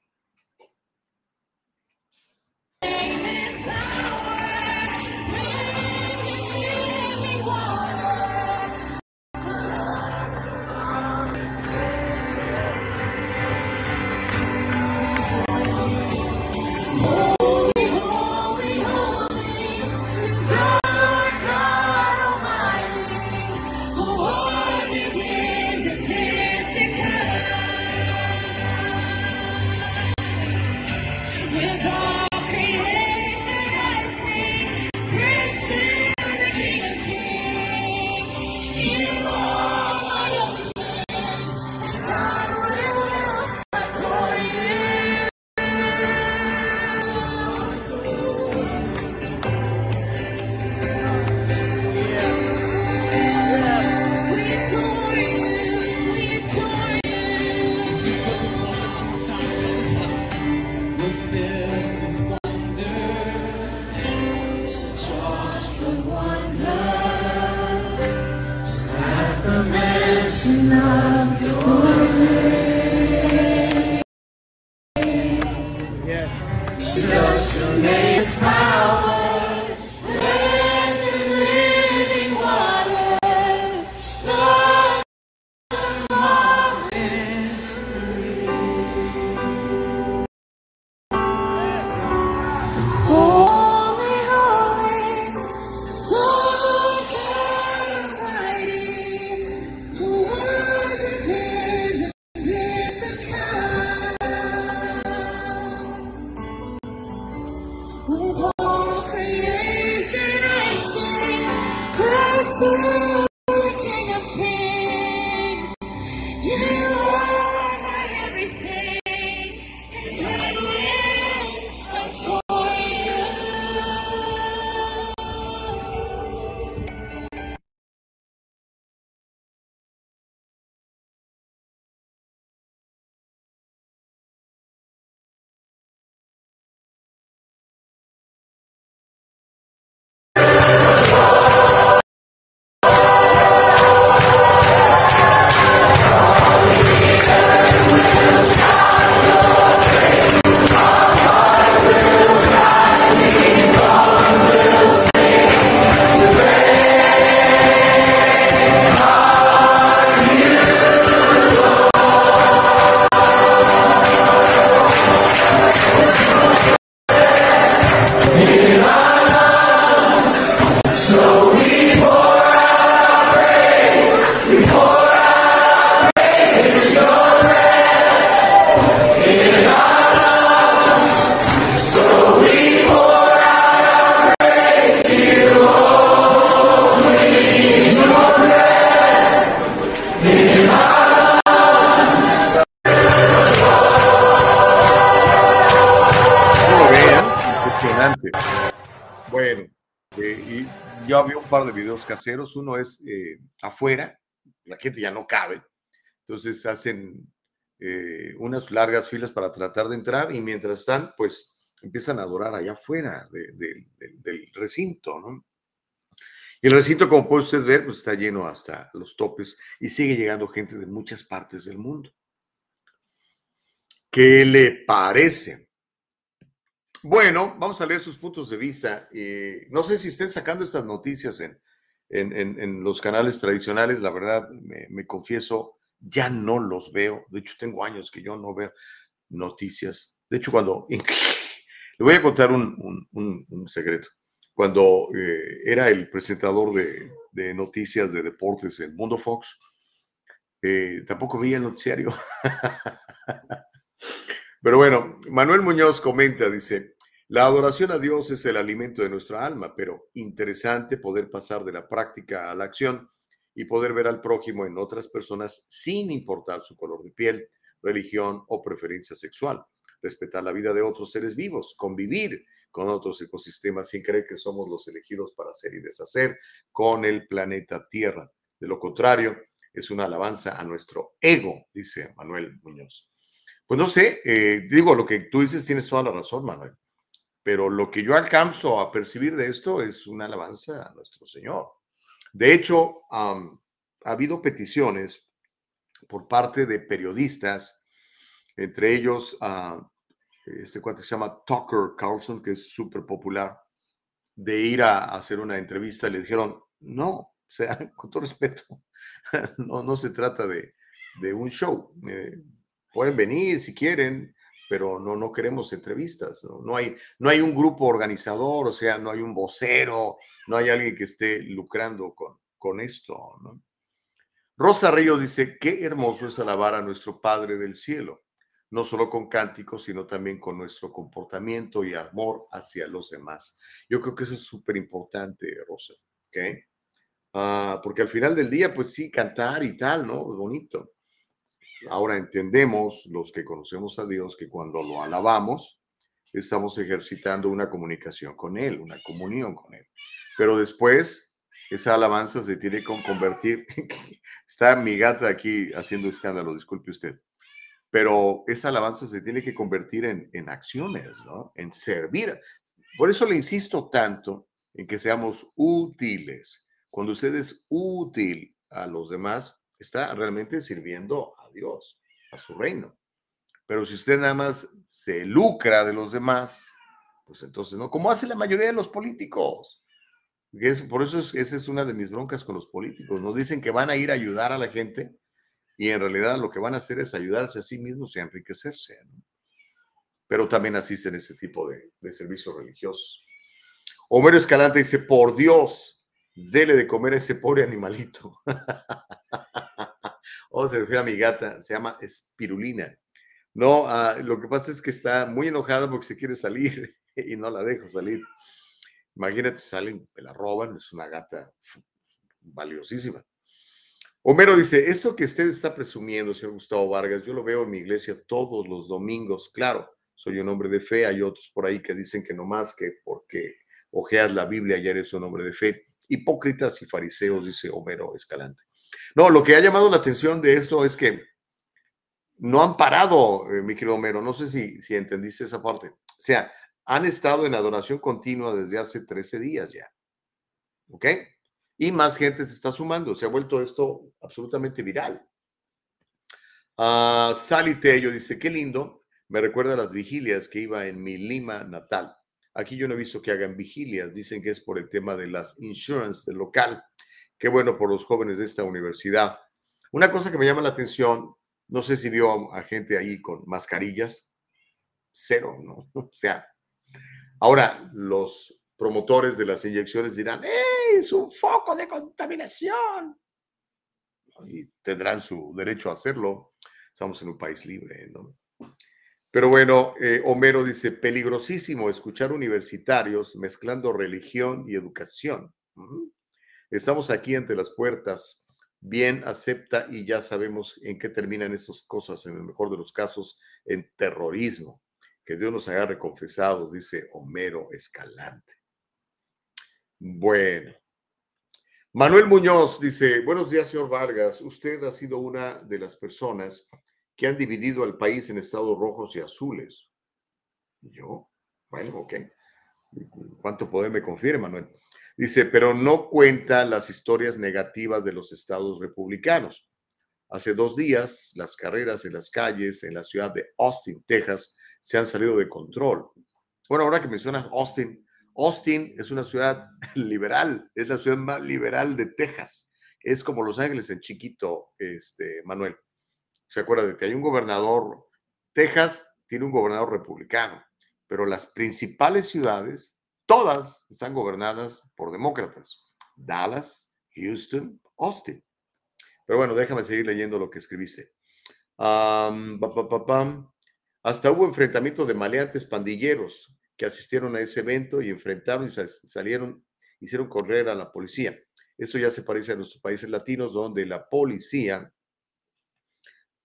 Caseros. Uno es eh, afuera, la gente ya no cabe. Entonces hacen eh, unas largas filas para tratar de entrar y mientras están, pues empiezan a adorar allá afuera del recinto, ¿no? Y el recinto, como puede usted ver, pues está lleno hasta los topes y sigue llegando gente de muchas partes del mundo. ¿Qué le parece? Bueno, vamos a leer sus puntos de vista. Eh, no sé si estén sacando estas noticias en, en, los canales tradicionales. La verdad, me, confieso, ya no los veo. De hecho, tengo años que yo no veo noticias. De hecho, cuando... le voy a contar un, un, secreto. Cuando eh, era el presentador de, noticias de deportes en Mundo Fox, eh, tampoco veía el noticiario. Pero bueno, Manuel Muñoz comenta, dice, la adoración a Dios es el alimento de nuestra alma, pero interesante poder pasar de la práctica a la acción y poder ver al prójimo en otras personas sin importar su color de piel, religión o preferencia sexual, respetar la vida de otros seres vivos, convivir con otros ecosistemas sin creer que somos los elegidos para hacer y deshacer con el planeta Tierra. De lo contrario, es una alabanza a nuestro ego, dice Manuel Muñoz. Pues no sé, eh, digo, lo que tú dices tienes toda la razón, Manuel, pero lo que yo alcanzo a percibir de esto es una alabanza a nuestro Señor. De hecho, ha habido peticiones por parte de periodistas, entre ellos este cuate se llama Tucker Carlson, que es súper popular, de ir a hacer una entrevista. Le dijeron, no, o sea, con todo respeto, no, no se trata de, de un show. Eh, pueden venir si quieren, pero no, no queremos entrevistas, ¿no? No, hay, no hay un grupo organizador, o sea, no hay un vocero, no hay alguien que esté lucrando con, con esto. Rosa Ríos dice, qué hermoso es alabar a nuestro Padre del Cielo, no solo con cánticos, sino también con nuestro comportamiento y amor hacia los demás. Yo creo que eso es súper importante, Rosa, ¿ok? Ah, porque al final del día, pues sí, cantar y tal, ¿no? Bonito. Ahora entendemos los que conocemos a Dios que cuando lo alabamos, estamos ejercitando una comunicación con Él, una comunión con Él. Pero después, esa alabanza se tiene que convertir. Está mi gata aquí haciendo escándalo, disculpe usted. Pero esa alabanza se tiene que convertir en, en acciones, ¿no? En servir. Por eso le insisto tanto en que seamos útiles. Cuando usted es útil a los demás, está realmente sirviendo Dios, a su reino. Pero si usted nada más se lucra de los demás, pues entonces, ¿no? Como hace la mayoría de los políticos. Por eso es, esa es una de mis broncas con los políticos. Nos dicen que van a ir a ayudar a la gente y en realidad lo que van a hacer es ayudarse a sí mismos y enriquecerse. Pero también asisten a ese tipo de, de servicios religiosos. Homero Escalante dice, por Dios, dele de comer a ese pobre animalito. Oh, se refiere a mi gata, se llama Espirulina. No, ah, lo que pasa es que está muy enojada porque se quiere salir y no la dejo salir. Imagínate, salen, me la roban, es una gata valiosísima. Homero dice, esto que usted está presumiendo, señor Gustavo Vargas, yo lo veo en mi iglesia todos los domingos. Claro, soy un hombre de fe, hay otros por ahí que dicen que no más que porque ojeas la Biblia ya eres un hombre de fe. Hipócritas y fariseos, dice Homero Escalante. No, lo que ha llamado la atención de esto es que no han parado, eh, mi querido Homero, no sé si, si entendiste esa parte. O sea, han estado en adoración continua desde hace 13 días ya. ¿Ok? Y más gente se está sumando. Se ha vuelto esto absolutamente viral. Uh, Sally Tello dice, qué lindo. Me recuerda las vigilias que iba en mi Lima natal. Aquí yo no he visto que hagan vigilias. Dicen que es por el tema de las insurance del local. Qué bueno por los jóvenes de esta universidad. Una cosa que me llama la atención, no sé si vio a gente ahí con mascarillas, cero, ¿no? O sea, ahora los promotores de las inyecciones dirán, ¡eh! Es un foco de contaminación. Y tendrán su derecho a hacerlo. Estamos en un país libre, ¿no? Pero bueno, eh, Homero dice, peligrosísimo escuchar universitarios mezclando religión y educación. Estamos aquí ante las puertas. Bien, acepta y ya sabemos en qué terminan estas cosas, en el mejor de los casos, en terrorismo. Que Dios nos agarre confesados, dice Homero Escalante. Bueno, Manuel Muñoz dice, buenos días, señor Vargas. Usted ha sido una de las personas que han dividido al país en estados rojos y azules. ¿Yo? Bueno, ok. ¿Cuánto poder me confiere, Manuel? Dice, pero no cuenta las historias negativas de los estados republicanos. Hace dos días, las carreras en las calles en la ciudad de Austin, Texas, se han salido de control. Bueno, ahora que mencionas Austin, Austin es una ciudad liberal, es la ciudad más liberal de Texas. Es como Los Ángeles en chiquito, este, Manuel. Se acuerda de que hay un gobernador, Texas tiene un gobernador republicano, pero las principales ciudades, todas están gobernadas por demócratas. Dallas, Houston, Austin. Pero bueno, déjame seguir leyendo lo que escribiste. Hasta hubo enfrentamientos de maleantes pandilleros que asistieron a ese evento y enfrentaron y salieron, hicieron correr a la policía. Eso ya se parece a nuestros países latinos, donde la policía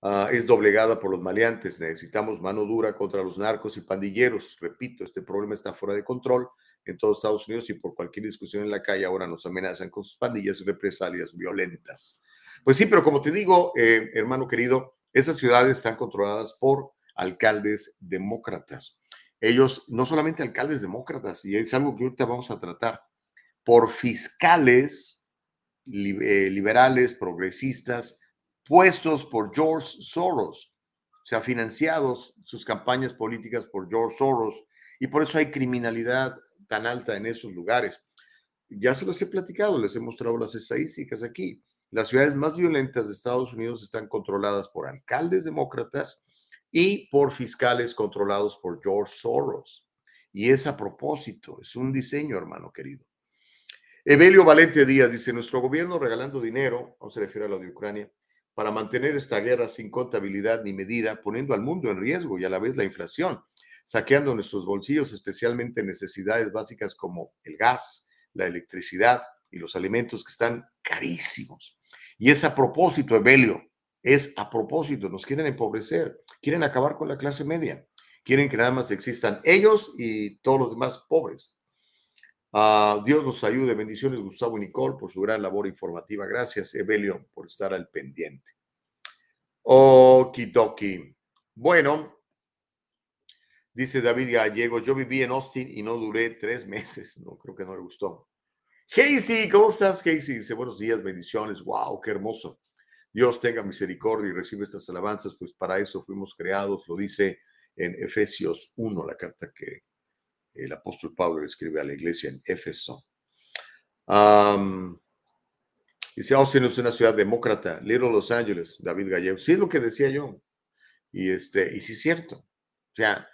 ah, es doblegada por los maleantes. Necesitamos mano dura contra los narcos y pandilleros. Repito, este problema está fuera de control en todos Estados Unidos y por cualquier discusión en la calle ahora nos amenazan con sus pandillas y represalias violentas. Pues sí, pero como te digo, eh, hermano querido, esas ciudades están controladas por alcaldes demócratas ellos, no solamente alcaldes demócratas, y es algo que ahorita vamos a tratar, por fiscales eh, liberales, progresistas, puestos por George Soros, o sea, financiados sus campañas políticas por George Soros, y por eso hay criminalidad tan alta en esos lugares. Ya se los he platicado, les he mostrado las estadísticas aquí. Las ciudades más violentas de Estados Unidos están controladas por alcaldes demócratas y por fiscales controlados por George Soros. Y es a propósito, es un diseño, hermano querido. Evelio Valente Díaz dice, nuestro gobierno regalando dinero, no se refiere a lo de Ucrania, para mantener esta guerra sin contabilidad ni medida, poniendo al mundo en riesgo y a la vez la inflación, saqueando nuestros bolsillos, especialmente necesidades básicas como el gas, la electricidad y los alimentos que están carísimos. Y es a propósito, Evelio, es a propósito, nos quieren empobrecer, quieren acabar con la clase media, quieren que nada más existan ellos y todos los demás pobres. Ah, Dios nos ayude. Bendiciones, Gustavo y Nicole, por su gran labor informativa. Gracias, Evelio, por estar al pendiente. Okidoki. Bueno, dice David Gallego, yo viví en Austin y no duré tres meses. No, creo que no le gustó. Casey, ¿cómo estás, Casey? Dice, buenos días, bendiciones. Wow, qué hermoso. Dios tenga misericordia y recibe estas alabanzas, pues para eso fuimos creados, lo dice en Efesios 1, la carta que el apóstol Pablo escribe a la iglesia en Éfeso. Dice, Austin es una ciudad demócrata, Little Los Angeles, David Gallego. Sí es lo que decía yo. Y, este, y sí es cierto. O sea,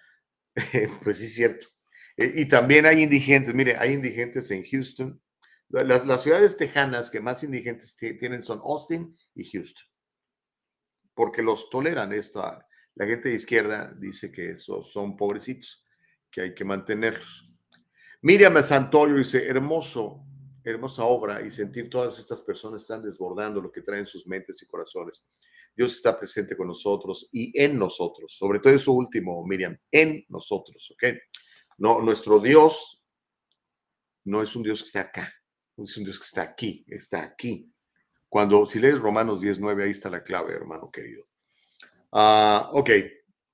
pues sí es cierto. E, y también hay indigentes, mire, hay indigentes en Houston, las, ciudades tejanas que más indigentes tienen son Austin y Houston, porque los toleran. Esta, la gente de izquierda dice que esos son pobrecitos, que hay que mantenerlos. Miriam Santoyo dice, hermoso, hermosa obra y sentir todas estas personas están desbordando lo que traen sus mentes y corazones. Dios está presente con nosotros y en nosotros, sobre todo eso último, Miriam, en nosotros, ¿ok? No, nuestro Dios no es un Dios que está acá, es un Dios que está aquí, está aquí. Cuando, si lees Romanos 19, ahí está la clave, hermano querido. Ah, ok,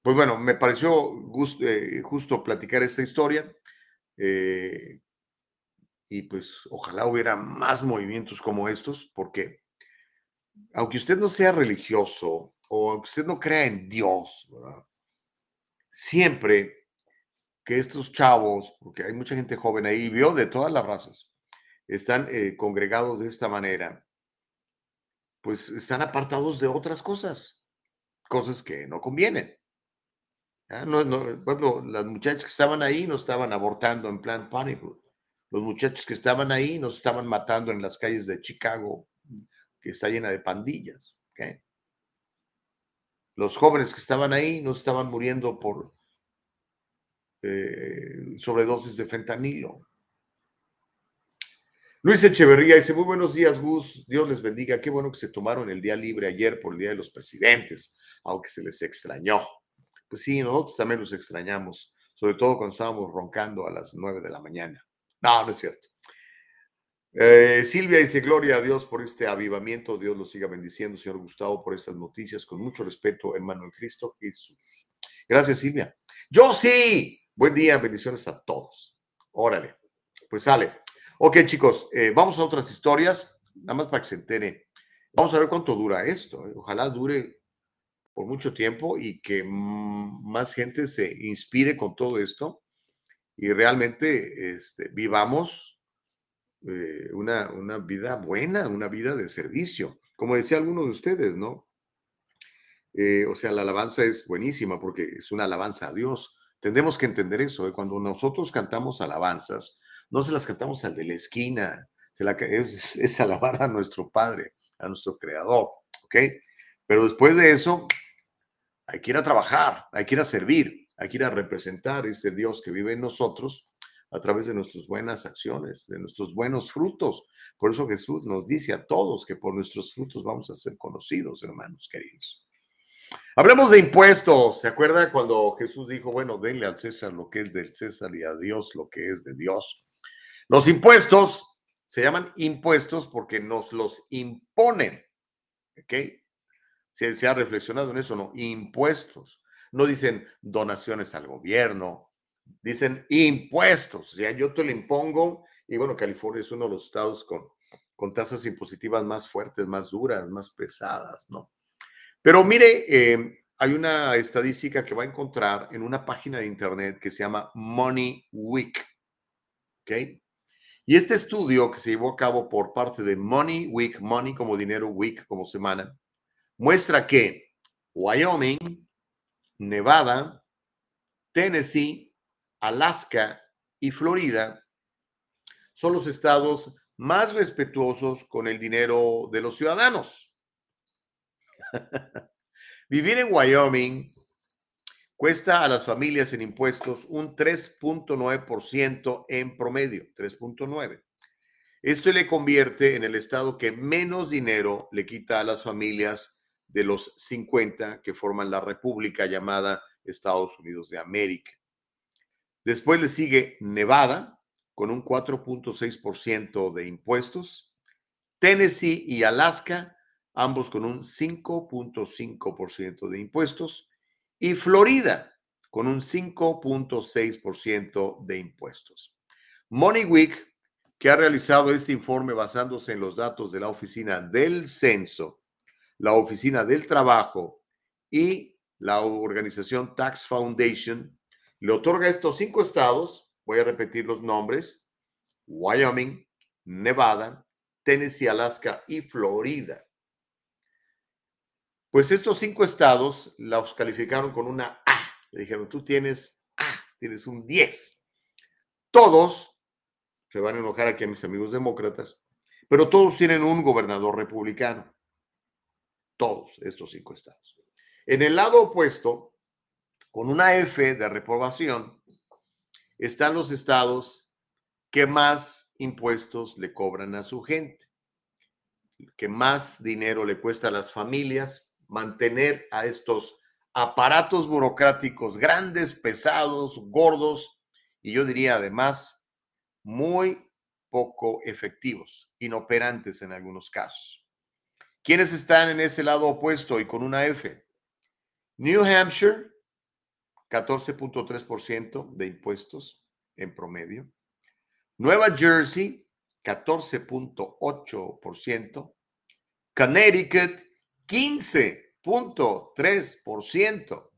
pues bueno, me pareció eh, justo platicar esta historia. Eh, y pues ojalá hubiera más movimientos como estos, porque aunque usted no sea religioso o aunque usted no crea en Dios, siempre que estos chavos, porque hay mucha gente joven ahí, vio de todas las razas, están eh, congregados de esta manera, pues están apartados de otras cosas, cosas que no convienen. No, no, las muchachas que estaban ahí no estaban abortando en plan pánico. Los muchachos que estaban ahí nos estaban matando en las calles de Chicago, que está llena de pandillas. Los jóvenes que estaban ahí no estaban muriendo por eh, sobredosis de fentanilo. Luis Echeverría dice, muy buenos días, Gus. Dios les bendiga. Qué bueno que se tomaron el día libre ayer por el Día de los Presidentes, aunque se les extrañó. Pues sí, nosotros también los extrañamos, sobre todo cuando estábamos roncando a las nueve de la mañana. No, no es cierto. Eh, Silvia dice, gloria a Dios por este avivamiento. Dios lo siga bendiciendo, señor Gustavo, por estas noticias. Con mucho respeto, hermano en Cristo Jesús. Gracias, Silvia. Yo sí. Buen día, bendiciones a todos. Órale. Pues sale. Ok, chicos, eh, vamos a otras historias, nada más para que se entere. Vamos a ver cuánto dura esto. ¿eh? Ojalá dure por mucho tiempo y que más gente se inspire con todo esto y realmente este, vivamos eh, una, una vida buena, una vida de servicio. Como decía alguno de ustedes, ¿no? o sea, la alabanza es buenísima porque es una alabanza a Dios. Tendemos que entender eso. Cuando nosotros cantamos alabanzas, no se las cantamos al de la esquina, se es, es alabar a nuestro Padre, a nuestro Creador, ¿ok? Pero después de eso, hay que ir a trabajar, hay que ir a servir, hay que ir a representar ese Dios que vive en nosotros a través de nuestras buenas acciones, de nuestros buenos frutos. Por eso Jesús nos dice a todos que por nuestros frutos vamos a ser conocidos, hermanos queridos. Hablemos de impuestos. ¿Se acuerda cuando Jesús dijo, bueno, denle al César lo que es del César y a Dios lo que es de Dios? Los impuestos se llaman impuestos porque nos los imponen. ¿Ok? Se, se ha reflexionado en eso, ¿no? Impuestos. No dicen donaciones al gobierno, dicen impuestos. Sea, yo te lo impongo. Y bueno, California es uno de los estados con, con tasas impositivas más fuertes, más duras, más pesadas, ¿no? Pero mire, eh, hay una estadística que va a encontrar en una página de internet que se llama Money Week. ¿Ok? Y este estudio que se llevó a cabo por parte de Money Week, Money como dinero, Week como semana, muestra que Wyoming, Nevada, Tennessee, Alaska y Florida son los estados más respetuosos con el dinero de los ciudadanos. Vivir en Wyoming cuesta a las familias en impuestos un 3.9% en promedio, 3.9. Esto le convierte en el estado que menos dinero le quita a las familias de los 50 que forman la república llamada Estados Unidos de América. Después le sigue Nevada con un 4.6% de impuestos, Tennessee y Alaska, ambos con un 5.5% de impuestos, y Florida con un 5.6% de impuestos. Money Week, que ha realizado este informe basándose en los datos de la Oficina del Censo, la Oficina del Trabajo y la organización Tax Foundation, le otorga a estos cinco estados, voy a repetir los nombres, Wyoming, Nevada, Tennessee, Alaska y Florida pues estos cinco estados los calificaron con una A. Le dijeron, tú tienes A, tienes un 10. Todos, se van a enojar aquí a mis amigos demócratas, pero todos tienen un gobernador republicano. Todos estos cinco estados. En el lado opuesto, con una F de reprobación, están los estados que más impuestos le cobran a su gente, que más dinero le cuesta a las familias mantener a estos aparatos burocráticos grandes, pesados, gordos y yo diría además muy poco efectivos, inoperantes en algunos casos. ¿Quiénes están en ese lado opuesto y con una F? New Hampshire, 14.3% de impuestos en promedio. Nueva Jersey, 14.8%. Connecticut, 15.3%.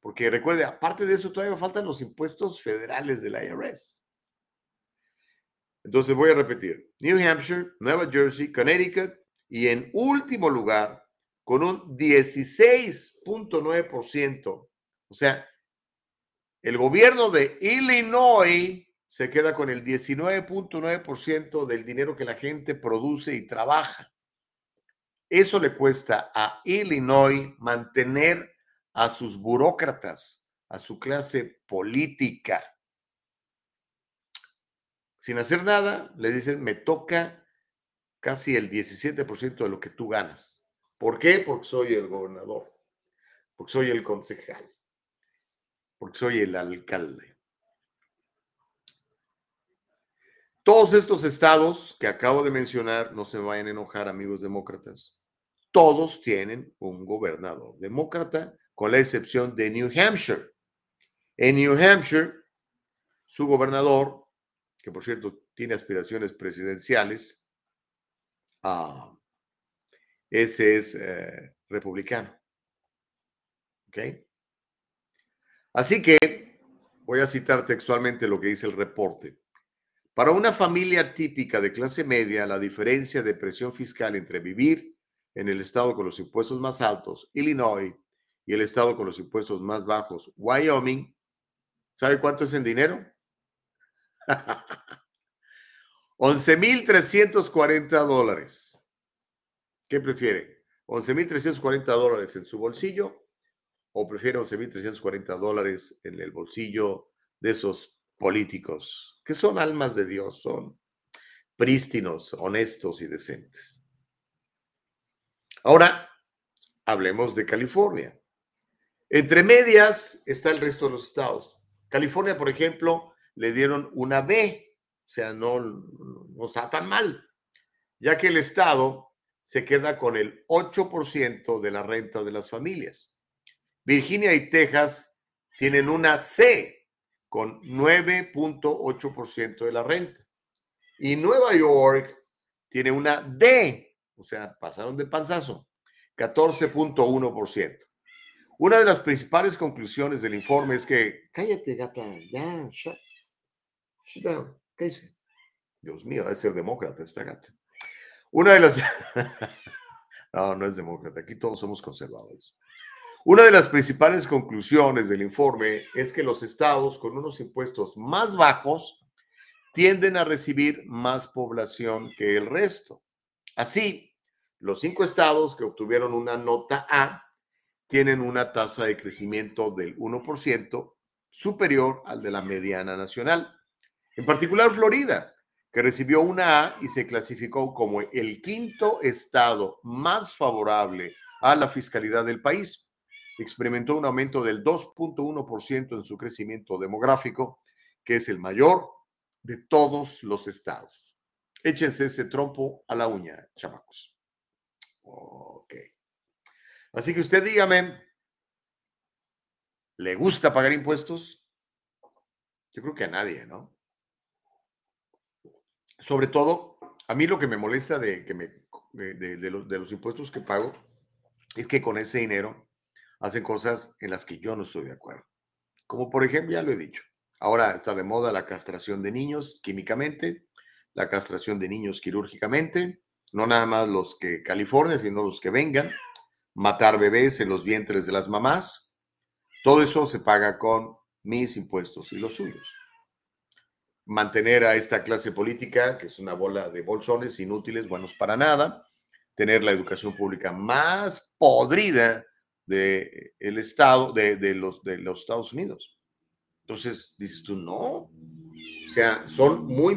Porque recuerde, aparte de eso, todavía faltan los impuestos federales del IRS. Entonces voy a repetir. New Hampshire, Nueva Jersey, Connecticut y en último lugar, con un 16.9%. O sea, el gobierno de Illinois se queda con el 19.9% del dinero que la gente produce y trabaja. Eso le cuesta a Illinois mantener a sus burócratas, a su clase política. Sin hacer nada, le dicen, me toca casi el 17% de lo que tú ganas. ¿Por qué? Porque soy el gobernador, porque soy el concejal, porque soy el alcalde. Todos estos estados que acabo de mencionar, no se vayan a enojar, amigos demócratas, todos tienen un gobernador demócrata, con la excepción de New Hampshire. En New Hampshire, su gobernador, que por cierto tiene aspiraciones presidenciales, ah, ese es eh, republicano. ¿Ok? Así que voy a citar textualmente lo que dice el reporte. Para una familia típica de clase media, la diferencia de presión fiscal entre vivir en el estado con los impuestos más altos, Illinois, y el estado con los impuestos más bajos, Wyoming, ¿sabe cuánto es en dinero? 11.340 dólares. ¿Qué prefiere? ¿11.340 dólares en su bolsillo o prefiere 11.340 dólares en el bolsillo de esos políticos que son almas de Dios, son prístinos, honestos y decentes? Ahora, hablemos de California. Entre medias está el resto de los estados. California, por ejemplo, le dieron una B, o sea, no, no está tan mal, ya que el estado se queda con el 8% de la renta de las familias. Virginia y Texas tienen una C con 9.8% de la renta. Y Nueva York tiene una D, o sea, pasaron de panzazo, 14.1%. Una de las principales conclusiones del informe es que, cállate, gata, ya, shut, shut down, cállate. Dios mío, debe ser demócrata esta gata. Una de las... no, no es demócrata, aquí todos somos conservadores. Una de las principales conclusiones del informe es que los estados con unos impuestos más bajos tienden a recibir más población que el resto. Así, los cinco estados que obtuvieron una nota A tienen una tasa de crecimiento del 1% superior al de la mediana nacional. En particular, Florida, que recibió una A y se clasificó como el quinto estado más favorable a la fiscalidad del país. Experimentó un aumento del 2.1% en su crecimiento demográfico, que es el mayor de todos los estados. Échense ese trompo a la uña, chamacos. Ok. Así que usted dígame, ¿le gusta pagar impuestos? Yo creo que a nadie, ¿no? sobre todo, a mí lo que me molesta de, que me, de, los, de los impuestos que pago es que con ese dinero hacen cosas en las que yo no estoy de acuerdo. Como por ejemplo, ya lo he dicho, ahora está de moda la castración de niños químicamente, la castración de niños quirúrgicamente, no nada más los que California, sino los que vengan, matar bebés en los vientres de las mamás. Todo eso se paga con mis impuestos y los suyos mantener a esta clase política, que es una bola de bolsones inútiles, buenos para nada, tener la educación pública más podrida del el Estado, de, los, de los Estados Unidos. Entonces, dices tú, no. O sea, son muy...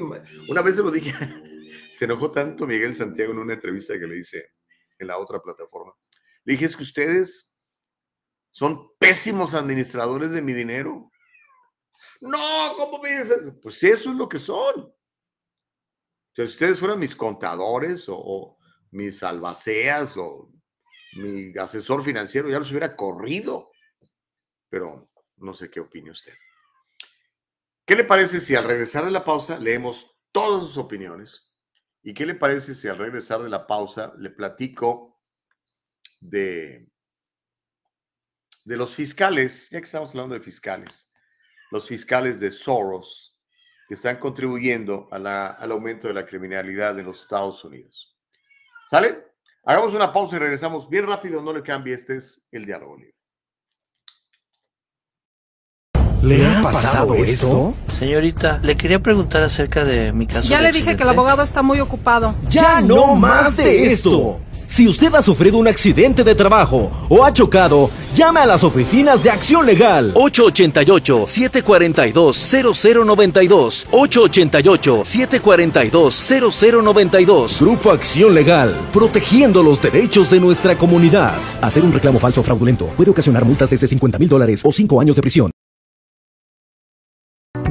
Una vez se lo dije, se enojó tanto Miguel Santiago en una entrevista que le hice en la otra plataforma. Le dije, es que ustedes son pésimos administradores de mi dinero. No, ¿cómo me? Pues eso es lo que son. Si ustedes fueran mis contadores o, mis albaceas o mi asesor financiero, ya los hubiera corrido. Pero no sé qué opina usted. ¿Qué le parece si al regresar de la pausa leemos todas sus opiniones? ¿Y qué le parece si al regresar de la pausa le platico de, de los fiscales, ya que estamos hablando de fiscales? los fiscales de Soros que están contribuyendo al aumento de la criminalidad en los Estados Unidos. ¿Sale? Hagamos una pausa y regresamos bien rápido, no le cambie, este es el diálogo libre. ¿Le ha pasado esto? Señorita, le quería preguntar acerca de mi caso. Ya le dije que el abogado está muy ocupado. Ya no más de esto. Si usted ha sufrido un accidente de trabajo o ha chocado, llame a las oficinas de Acción Legal. 888-742-0092. 888-742-0092. Grupo Acción Legal, protegiendo los derechos de nuestra comunidad. Hacer un reclamo falso o fraudulento puede ocasionar multas desde 50 mil dólares o 5 años de prisión.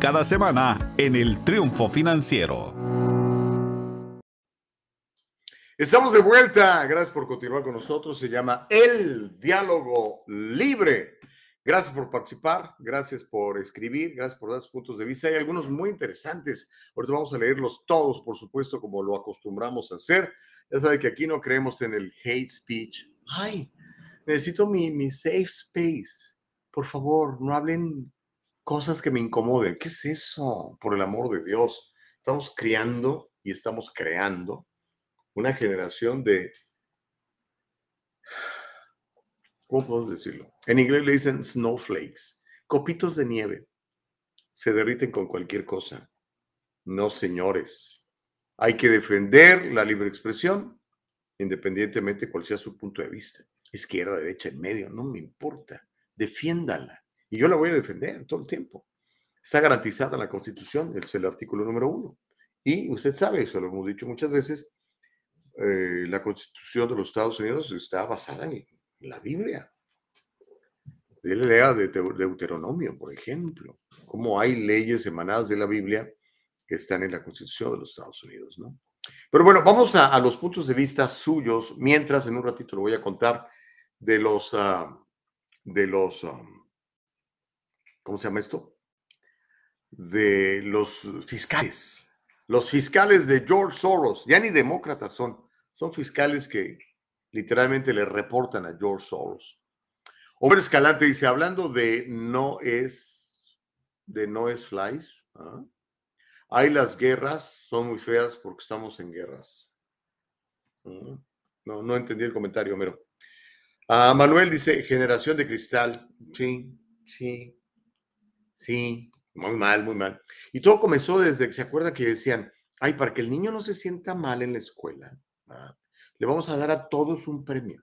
cada semana en el Triunfo Financiero. Estamos de vuelta. Gracias por continuar con nosotros. Se llama El Diálogo Libre. Gracias por participar, gracias por escribir, gracias por dar sus puntos de vista. Hay algunos muy interesantes. Ahorita vamos a leerlos todos, por supuesto, como lo acostumbramos a hacer. Ya sabe que aquí no creemos en el hate speech. Ay, necesito mi, mi safe space. Por favor, no hablen cosas que me incomoden. ¿Qué es eso? Por el amor de Dios. Estamos criando y estamos creando una generación de ¿cómo podemos decirlo? En inglés le dicen snowflakes, copitos de nieve. Se derriten con cualquier cosa. No, señores. Hay que defender la libre expresión, independientemente cuál sea su punto de vista. Izquierda, derecha, en medio, no me importa. Defiéndala. Y yo la voy a defender todo el tiempo. Está garantizada en la Constitución, es el artículo número uno. Y usted sabe, eso lo hemos dicho muchas veces, eh, la Constitución de los Estados Unidos está basada en la Biblia. Él lea de Deuteronomio, por ejemplo, cómo hay leyes emanadas de la Biblia que están en la Constitución de los Estados Unidos, ¿no? Pero bueno, vamos a, los puntos de vista suyos, mientras en un ratito le voy a contar de los, ah, de los, ah, ¿cómo se llama esto? De los fiscales. Los fiscales de George Soros, ya ni demócratas son, son fiscales que, literalmente le reportan a George Soros. Hombre Escalante dice, hablando de no es, de no es flies, ¿ah? hay las guerras, son muy feas porque estamos en guerras. ¿Mm? No, no entendí el comentario, Homero. Ah, Manuel dice, generación de cristal. Sí, sí, sí, muy mal, muy mal. Y todo comenzó desde que se acuerda que decían, ay, para que el niño no se sienta mal en la escuela, le vamos a dar a todos un premio.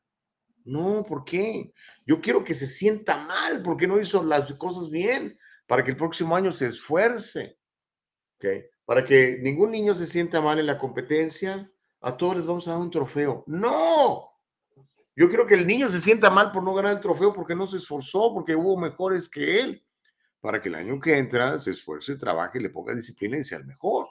No, ¿por qué? Yo quiero que se sienta mal porque no hizo las cosas bien, para que el próximo año se esfuerce. ¿okay? Para que ningún niño se sienta mal en la competencia, a todos les vamos a dar un trofeo. No, yo quiero que el niño se sienta mal por no ganar el trofeo porque no se esforzó, porque hubo mejores que él, para que el año que entra se esfuerce, trabaje, le ponga disciplina y sea el mejor.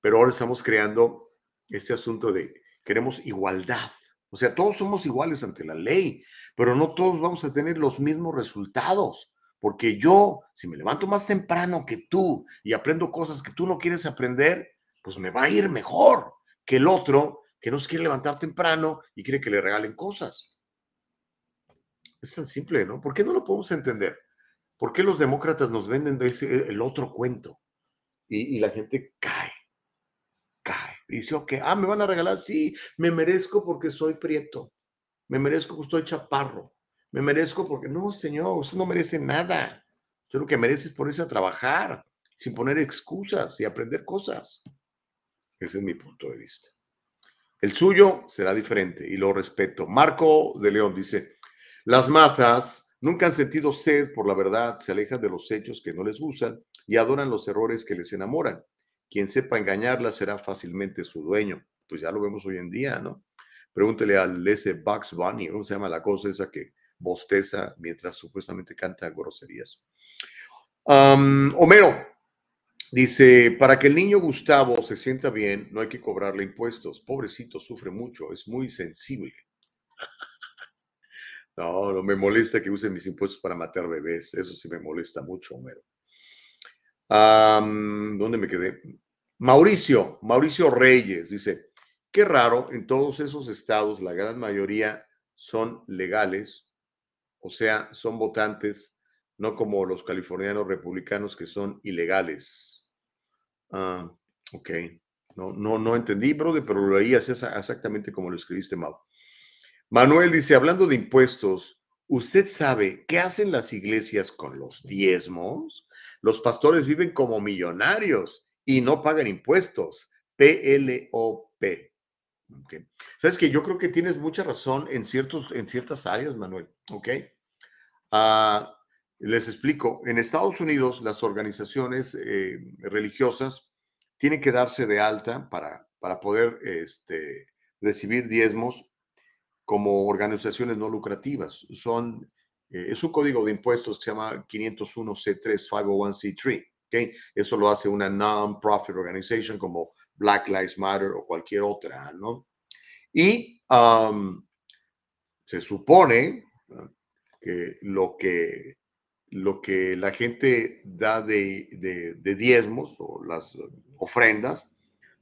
Pero ahora estamos creando este asunto de queremos igualdad. O sea, todos somos iguales ante la ley, pero no todos vamos a tener los mismos resultados. Porque yo, si me levanto más temprano que tú y aprendo cosas que tú no quieres aprender, pues me va a ir mejor que el otro que no quiere levantar temprano y quiere que le regalen cosas. Es tan simple, ¿no? ¿Por qué no lo podemos entender? ¿Por qué los demócratas nos venden ese, el otro cuento? Y, la gente cae, cae. Dice, ok, ah, me van a regalar, sí, me merezco porque soy prieto, me merezco porque estoy chaparro, me merezco porque, no, señor, usted no merece nada. Usted lo que merece es ponerse a trabajar sin poner excusas y aprender cosas. Ese es mi punto de vista. El suyo será diferente y lo respeto. Marco de León dice, las masas nunca han sentido sed por la verdad, se alejan de los hechos que no les gustan y adoran los errores que les enamoran. Quien sepa engañarla será fácilmente su dueño. Pues ya lo vemos hoy en día, ¿no? Pregúntele al ese Bugs Bunny, ¿cómo se llama la cosa esa que bosteza mientras supuestamente canta groserías? Homero dice, para que el niño Gustavo se sienta bien, no hay que cobrarle impuestos. Pobrecito, sufre mucho, es muy sensible. No, no me molesta que usen mis impuestos para matar bebés. Eso sí me molesta mucho, Homero. ¿Dónde me quedé? Mauricio, Mauricio Reyes dice, qué raro, en todos esos estados la gran mayoría son legales, o sea, son votantes, no como los californianos republicanos que son ilegales. Ah, ok, no, no, no entendí, brother, pero lo leías exactamente como lo escribiste, Mau. Manuel dice, hablando de impuestos, ¿usted sabe qué hacen las iglesias con los diezmos? Los pastores viven como millonarios y no pagan impuestos. P-L-O-P. Sabes que yo creo que tienes mucha razón en, ciertos, en ciertas áreas, Manuel. Ok. Ah, les explico. En Estados Unidos, las organizaciones eh, religiosas tienen que darse de alta para, para poder este, recibir diezmos como organizaciones no lucrativas. Son, eh, es un código de impuestos que se llama 501C3 501C3. ¿okay? Eso lo hace una non-profit organization como Black Lives Matter o cualquier otra, ¿no? Y se supone que lo que lo que la gente da de, de, de, diezmos o las ofrendas,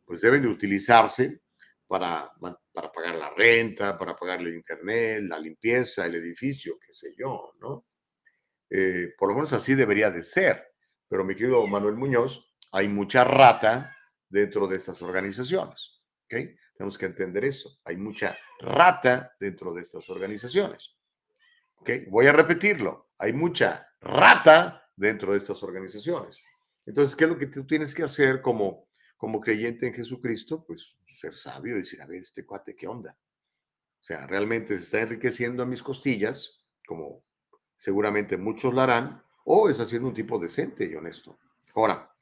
pues deben de utilizarse para, para pagar la renta, para pagar el internet, la limpieza, el edificio, qué sé yo, ¿no? Eh, por lo menos así debería de ser. Pero mi querido Manuel Muñoz, hay mucha rata dentro de estas organizaciones, ¿ok? Tenemos que entender eso. Hay mucha rata dentro de estas organizaciones. ¿Ok? Voy a repetirlo. Hay mucha rata dentro de estas organizaciones. Entonces, ¿qué es lo que tú tienes que hacer como como creyente en Jesucristo, pues ser sabio y decir, a ver, este cuate, ¿qué onda? O sea, realmente se está enriqueciendo a mis costillas, como seguramente muchos lo harán, o es haciendo un tipo decente y honesto. Ahora,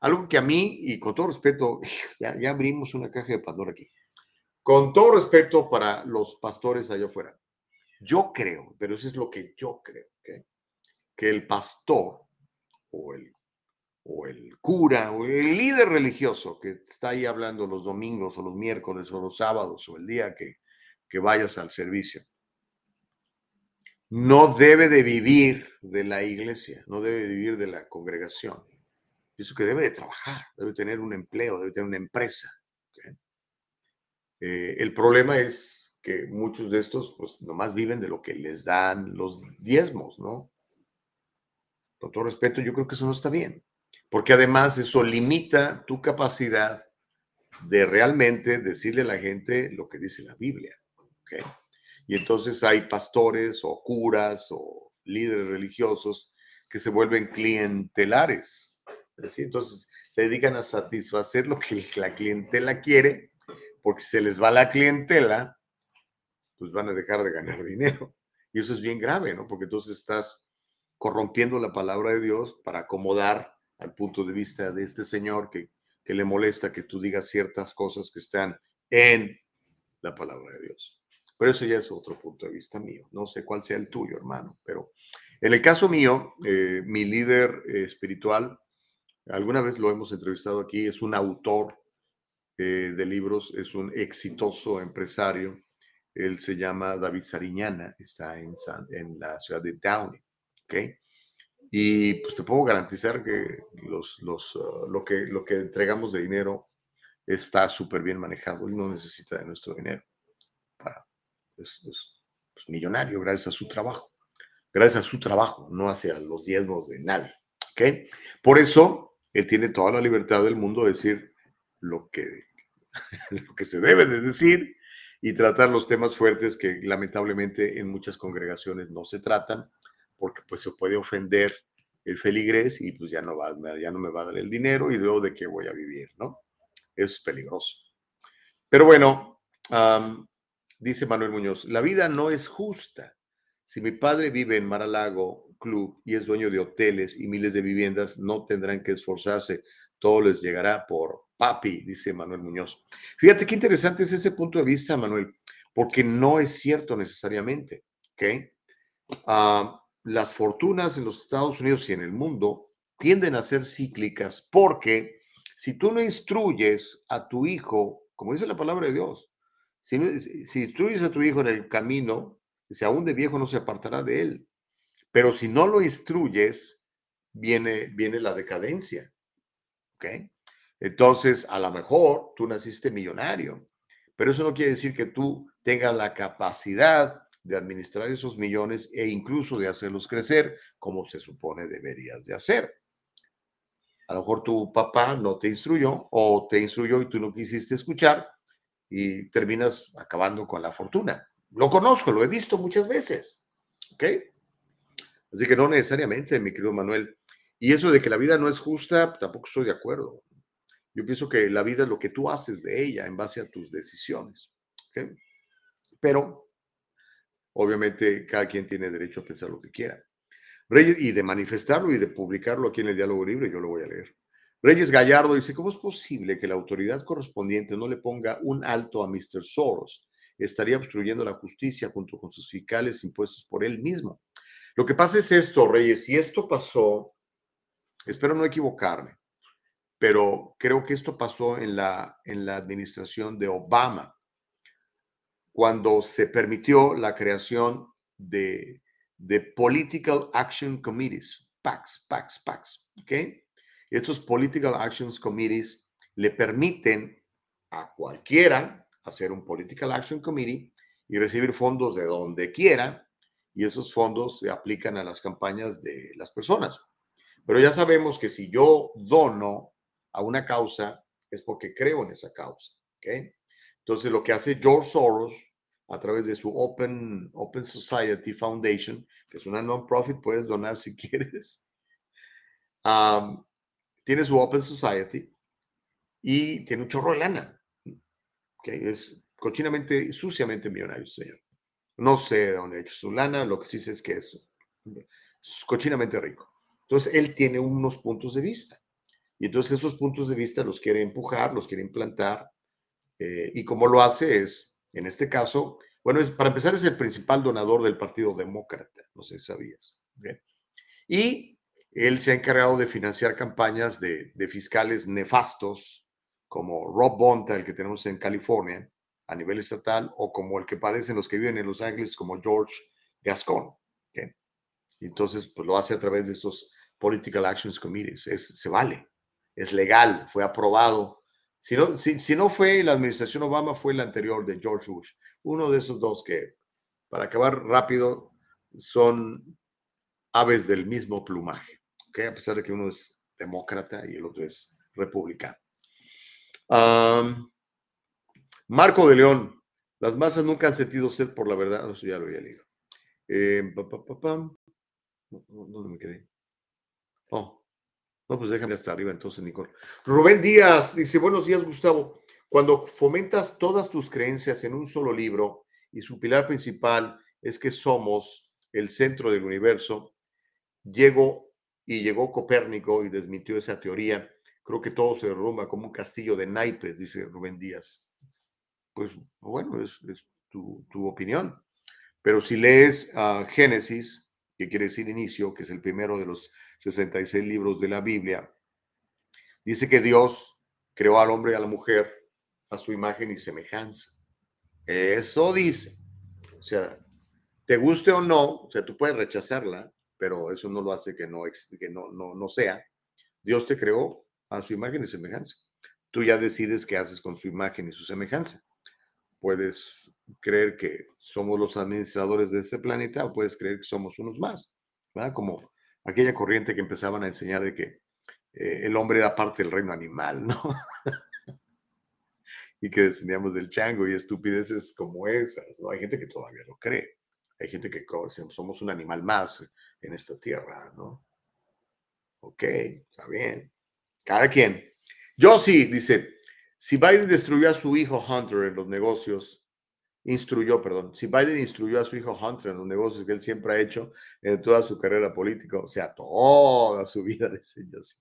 algo que a mí, y con todo respeto, ya, ya abrimos una caja de Pandora aquí, con todo respeto para los pastores allá afuera, yo creo, pero eso es lo que yo creo, que el pastor o el o el cura o el líder religioso que está ahí hablando los domingos o los miércoles o los sábados o el día que, que vayas al servicio. No debe de vivir de la iglesia, no debe de vivir de la congregación. Eso que debe de trabajar, debe tener un empleo, debe tener una empresa. Eh, el problema es que muchos de estos, pues nomás viven de lo que les dan los diezmos, ¿no? Con todo respeto, yo creo que eso no está bien porque además eso limita tu capacidad de realmente decirle a la gente lo que dice la Biblia. Y entonces hay pastores o curas o líderes religiosos que se vuelven clientelares. Entonces se dedican a satisfacer lo que la clientela quiere, porque si se les va la clientela, pues van a dejar de ganar dinero. Y eso es bien grave, ¿no? Porque entonces estás corrompiendo la palabra de Dios para acomodar al punto de vista de este señor que, que le molesta que tú digas ciertas cosas que están en la palabra de Dios. Pero eso ya es otro punto de vista mío. No sé cuál sea el tuyo, hermano. Pero en el caso mío, eh, mi líder eh, espiritual, alguna vez lo hemos entrevistado aquí, es un autor eh, de libros, es un exitoso empresario. Él se llama David Sariñana, está en, en la ciudad de Downey. ¿okay? Y pues te puedo garantizar que los, los, ah, lo, que lo que entregamos de dinero está súper bien manejado. y no necesita de nuestro dinero. Para, es, es, pues, millonario gracias a su trabajo. Gracias a su trabajo, no hacia los diezmos de nadie. ¿okay? Por eso, él tiene toda la libertad del mundo de decir lo que, lo que se debe de decir y tratar los temas fuertes que lamentablemente en muchas congregaciones no se tratan porque pues se puede ofender el feligrés y pues ya no, va, ya no me va a dar el dinero y luego de qué voy a vivir, ¿no? Es peligroso. Pero bueno, dice Manuel Muñoz, la vida no es justa. Si mi padre vive en Maralago Club y es dueño de hoteles y miles de viviendas, no tendrán que esforzarse. Todo les llegará por papi, dice Manuel Muñoz. Fíjate qué interesante es ese punto de vista, Manuel, porque no es cierto necesariamente. ¿ok? Uh, las fortunas en los Estados Unidos y en el mundo tienden a ser cíclicas porque si tú no instruyes a tu hijo, como dice la palabra de Dios, si, instruyes a tu hijo en el camino, si aún de viejo no se apartará de él. Pero si no lo instruyes, viene, viene la decadencia. ¿Ok? Entonces, a lo mejor tú naciste millonario, pero eso no quiere decir que tú tengas la capacidad de administrar esos millones e incluso de hacerlos crecer como se supone deberías de hacer. A lo mejor tu papá no te instruyó o te instruyó y tú no quisiste escuchar y terminas acabando con la fortuna. Lo conozco, lo he visto muchas veces. ¿Ok? Así que no necesariamente, mi querido Manuel. Y eso de que la vida no es justa, tampoco estoy de acuerdo. Yo pienso que la vida es lo que tú haces de ella en base a tus decisiones. ¿Ok? Pero, obviamente, cada quien tiene derecho a pensar lo que quiera. Reyes, y de manifestarlo y de publicarlo aquí en el Diálogo Libre, yo lo voy a leer. Reyes Gallardo dice, ¿cómo es posible que la autoridad correspondiente no le ponga un alto a Mr. Soros? Estaría obstruyendo la justicia junto con sus fiscales impuestos por él mismo. Lo que pasa es esto, Reyes, y esto pasó, espero no equivocarme, pero creo que esto pasó en la, en la administración de Obama, cuando se permitió la creación de de Political Action Committees, PACs, PACs, PACs, ¿ok? Estos Political Actions Committees le permiten a cualquiera hacer un Political Action Committee y recibir fondos de donde quiera y esos fondos se aplican a las campañas de las personas. Pero ya sabemos que si yo dono a una causa es porque creo en esa causa, ¿ok? Entonces lo que hace George Soros a través de su Open, Open Society Foundation, que es una non-profit, puedes donar si quieres. tiene su Open Society y tiene un chorro de lana. que Es cochinamente, suciamente millonario, señor. No sé de dónde ha hecho su lana, lo que sí sé es que es, cochinamente rico. Entonces, él tiene unos puntos de vista. Y entonces esos puntos de vista los quiere empujar, los quiere implantar. Eh, y como lo hace es en este caso, bueno, para empezar es el principal donador del Partido Demócrata, no sé si sabías. Y él se ha encargado de financiar campañas de, fiscales nefastos, como Rob Bonta, el que tenemos en California, a nivel estatal, o como el que padecen los que viven en Los Ángeles, como George Gascon. Entonces, pues lo hace a través de estos Political Actions Committees. Es, se vale, es legal, fue aprobado si no, si, no fue la administración Obama, fue la anterior de George Bush. Uno de esos dos que, para acabar rápido, son aves del mismo plumaje, ¿okay? a pesar de que uno es demócrata y el otro es republicano. Marco de León, las masas nunca han sentido sed por la verdad, eso ya lo había leído. Eh, ¿Dónde me quedé? Oh, no, pues déjame hasta arriba entonces, Nicole. Rubén Díaz dice, buenos días, Gustavo. Cuando fomentas todas tus creencias en un solo libro y su pilar principal es que somos el centro del universo, llegó y llegó Copérnico y desmintió esa teoría. Creo que todo se derrumba como un castillo de naipes, dice Rubén Díaz. Pues bueno, es, tu, opinión. Pero si lees uh, Génesis, que quiere decir inicio, que es el primero de los 66 libros de la Biblia, dice que Dios creó al hombre y a la mujer a su imagen y semejanza. Eso dice. O sea, te guste o no, o sea, tú puedes rechazarla, pero eso no lo hace que no, que no, no, no sea. Dios te creó a su imagen y semejanza. Tú ya decides qué haces con su imagen y su semejanza. Puedes creer que somos los administradores de este planeta o puedes creer que somos unos más, ¿verdad? Como aquella corriente que empezaban a enseñar de que eh, el hombre era parte del reino animal, ¿no? y que descendíamos del chango y estupideces como esas, ¿no? Hay gente que todavía lo cree. Hay gente que somos un animal más en esta tierra, ¿no? Ok, está bien. Cada quien. Yo sí, dice, si Biden destruyó a su hijo Hunter en los negocios, instruyó, perdón, si Biden instruyó a su hijo Hunter en los negocios que él siempre ha hecho en toda su carrera política, o sea, toda su vida, dice sí.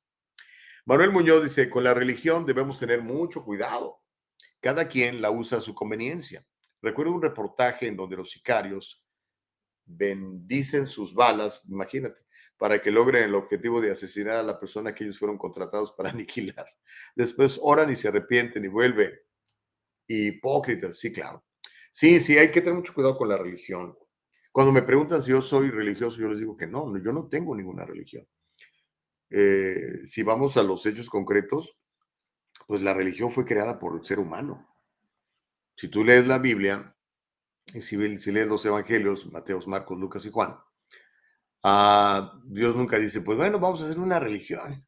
Manuel Muñoz dice, con la religión debemos tener mucho cuidado. Cada quien la usa a su conveniencia. Recuerdo un reportaje en donde los sicarios bendicen sus balas, imagínate, para que logren el objetivo de asesinar a la persona que ellos fueron contratados para aniquilar. Después oran y se arrepienten y vuelven. Hipócritas, sí, claro. Sí, sí, hay que tener mucho cuidado con la religión. Cuando me preguntan si yo soy religioso, yo les digo que no, yo no tengo ninguna religión. eh, si vamos a los hechos concretos, pues la religión fue creada por el ser humano. Si tú lees la Biblia, y si, lees los evangelios, Mateos, Marcos, Lucas y Juan, ah, Dios nunca dice, pues bueno, vamos a hacer una religión.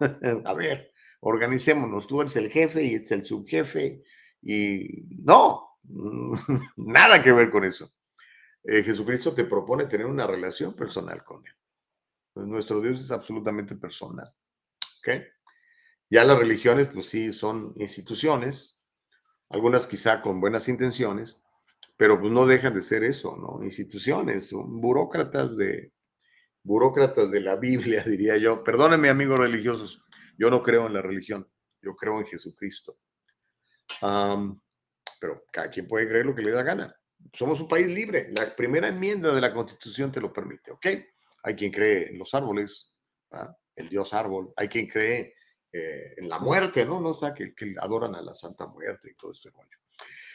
a ver, organicémonos, tú eres el jefe y es el subjefe. Y no, nada que ver con eso. Eh, Jesucristo te propone tener una relación personal con Él. Pues nuestro Dios es absolutamente personal. ¿Ok? Ya las religiones, pues sí, son instituciones, algunas quizá con buenas intenciones, pero pues no dejan de ser eso, ¿no? Instituciones, son burócratas de, burócratas de la Biblia, diría yo. Perdónenme, amigos religiosos, yo no creo en la religión, yo creo en Jesucristo. Pero cada quien puede creer lo que le da gana. Somos un país libre. La primera enmienda de la Constitución te lo permite, ¿ok? Hay quien cree en los árboles, el dios árbol. Hay quien cree eh, en la muerte, ¿no? ¿no? O sea, que, adoran a la Santa Muerte y todo este rollo.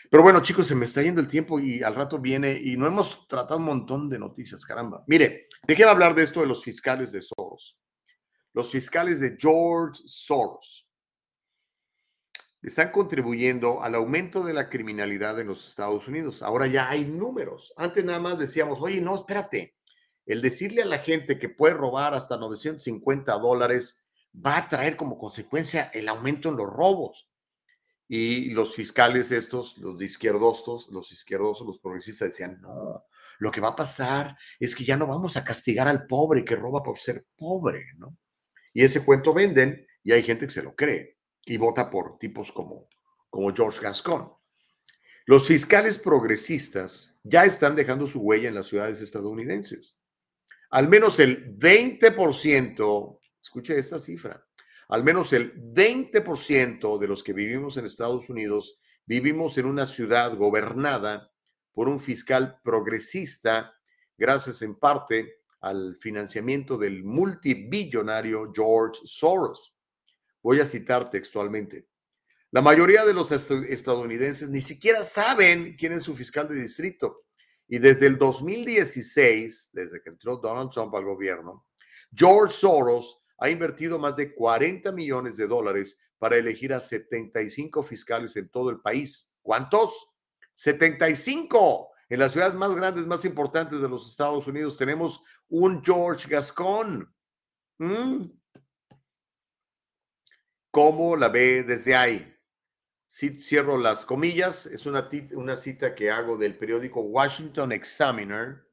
Pero bueno, chicos, se me está yendo el tiempo y al rato viene y no hemos tratado un montón de noticias, caramba. Mire, dejé de hablar de esto de los fiscales de Soros. Los fiscales de George Soros están contribuyendo al aumento de la criminalidad en los Estados Unidos. Ahora ya hay números. Antes nada más decíamos, oye, no, espérate. El decirle a la gente que puede robar hasta 950 dólares va a traer como consecuencia el aumento en los robos y los fiscales estos, los de los izquierdosos, los progresistas decían, no, lo que va a pasar es que ya no vamos a castigar al pobre que roba por ser pobre, ¿no? Y ese cuento venden y hay gente que se lo cree y vota por tipos como, como George Gascon. Los fiscales progresistas ya están dejando su huella en las ciudades estadounidenses. Al menos el 20%, escuche esta cifra, al menos el 20% de los que vivimos en Estados Unidos vivimos en una ciudad gobernada por un fiscal progresista, gracias en parte al financiamiento del multibillonario George Soros. Voy a citar textualmente. La mayoría de los estadounidenses ni siquiera saben quién es su fiscal de distrito. Y desde el 2016, desde que entró Donald Trump al gobierno, George Soros ha invertido más de 40 millones de dólares para elegir a 75 fiscales en todo el país. ¿Cuántos? 75. En las ciudades más grandes, más importantes de los Estados Unidos tenemos un George Gascon. ¿Mm? ¿Cómo la ve desde ahí? Si cierro las comillas, es una, una cita que hago del periódico Washington Examiner.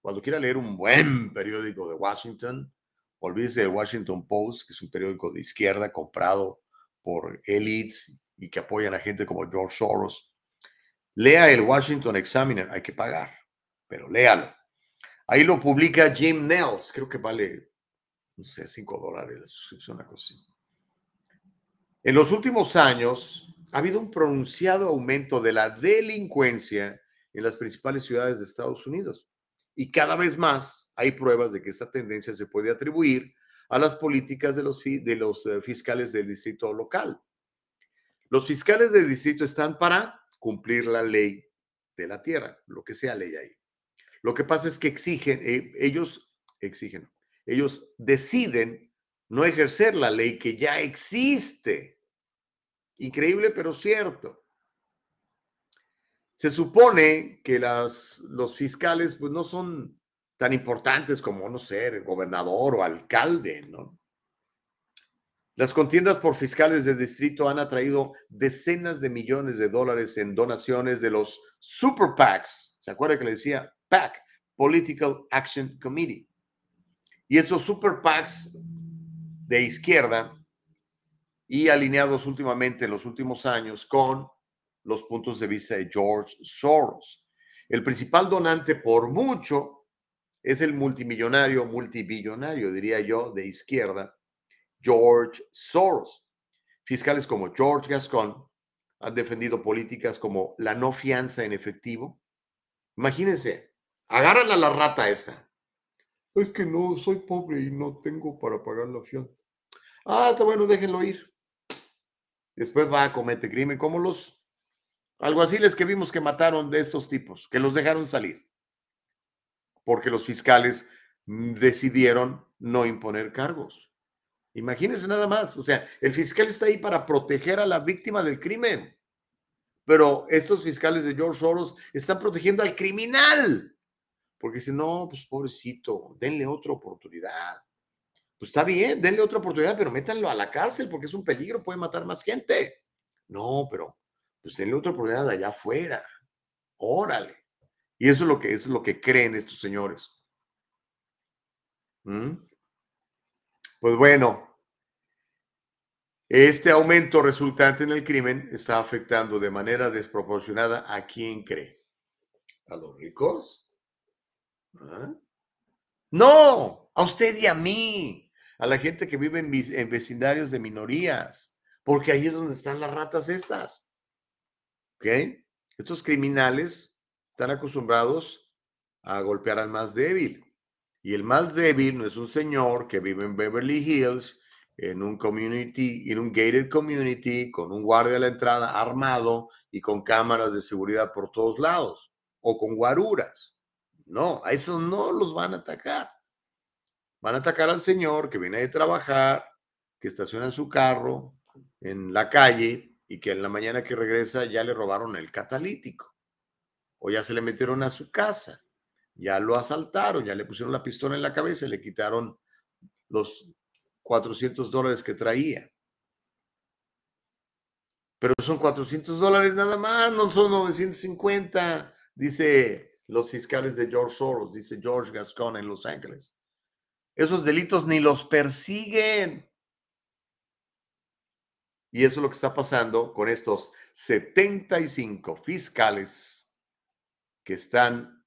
Cuando quiera leer un buen periódico de Washington, Olvídese del Washington Post, que es un periódico de izquierda comprado por elites y que apoyan a gente como George Soros. Lea el Washington Examiner, hay que pagar, pero léalo. Ahí lo publica Jim Nels, creo que vale, no sé, 5 dólares la suscripción, una cosa así. En los últimos años ha habido un pronunciado aumento de la delincuencia en las principales ciudades de Estados Unidos. Y cada vez más hay pruebas de que esta tendencia se puede atribuir a las políticas de los, eh, fiscales del distrito local. Los fiscales del distrito están para cumplir la ley de la tierra, lo que sea ley ahí. Lo que pasa es que exigen, eh, ellos exigen, ellos deciden no ejercer la ley que ya existe. Increíble, pero cierto. Se supone que las, los fiscales pues, no son tan importantes como, no sé, gobernador o alcalde, ¿no? Las contiendas por fiscales del distrito han atraído decenas de millones de dólares en donaciones de los super PACs. ¿Se acuerda que le decía PAC, Political Action Committee? Y esos super PACs de izquierda y alineados últimamente en los últimos años con los puntos de vista de George Soros. El principal donante por mucho es el multimillonario, multibillonario, diría yo, de izquierda, George Soros. Fiscales como George Gascon han defendido políticas como la no fianza en efectivo. Imagínense, agarran a la rata esta. Es que no, soy pobre y no tengo para pagar la fianza. Ah, está bueno, déjenlo ir. Después va a cometer crimen como los Alguaciles que vimos que mataron de estos tipos, que los dejaron salir, porque los fiscales mm, decidieron no imponer cargos. Imagínense nada más. O sea, el fiscal está ahí para proteger a la víctima del crimen. Pero estos fiscales de George Soros están protegiendo al criminal. Porque si no, pues pobrecito, denle otra oportunidad. Pues está bien, denle otra oportunidad, pero métanlo a la cárcel porque es un peligro, puede matar más gente. No, pero pues denle otra oportunidad allá afuera. Órale. Y eso es lo que, es lo que creen estos señores. ¿Mm? Pues bueno, este aumento resultante en el crimen está afectando de manera desproporcionada a quién cree. ¿A los ricos? ¿Ah? No, a usted y a mí, a la gente que vive en, vecindarios de minorías, porque ahí es donde están las ratas estas. ¿Ok? Estos criminales están acostumbrados a golpear al más débil. Y el más débil no es un señor que vive en Beverly Hills, en un community, en un gated community, con un guardia a la entrada armado y con cámaras de seguridad por todos lados, o con guaruras. No, a esos no los van a atacar. Van a atacar al señor que viene de trabajar, que estaciona su carro en la calle y que en la mañana que regresa ya le robaron el catalítico o ya se le metieron a su casa, ya lo asaltaron, ya le pusieron la pistola en la cabeza y le quitaron los 400 dólares que traía. Pero son 400 dólares nada más, no son 950, dice los fiscales de George Soros, dice George Gascon en Los Ángeles. Esos delitos ni los persiguen. Y eso es lo que está pasando con estos 75 fiscales que están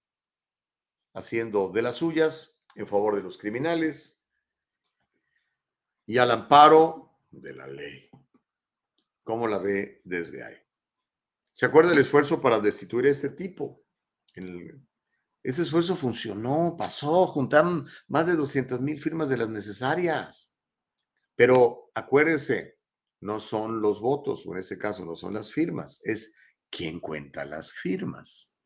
haciendo de las suyas en favor de los criminales y al amparo de la ley. ¿Cómo la ve desde ahí? ¿Se acuerda del esfuerzo para destituir a este tipo? Ese esfuerzo funcionó, pasó, juntaron más de 200 mil firmas de las necesarias. Pero acuérdense, no son los votos, o en este caso no son las firmas, es quién cuenta las firmas.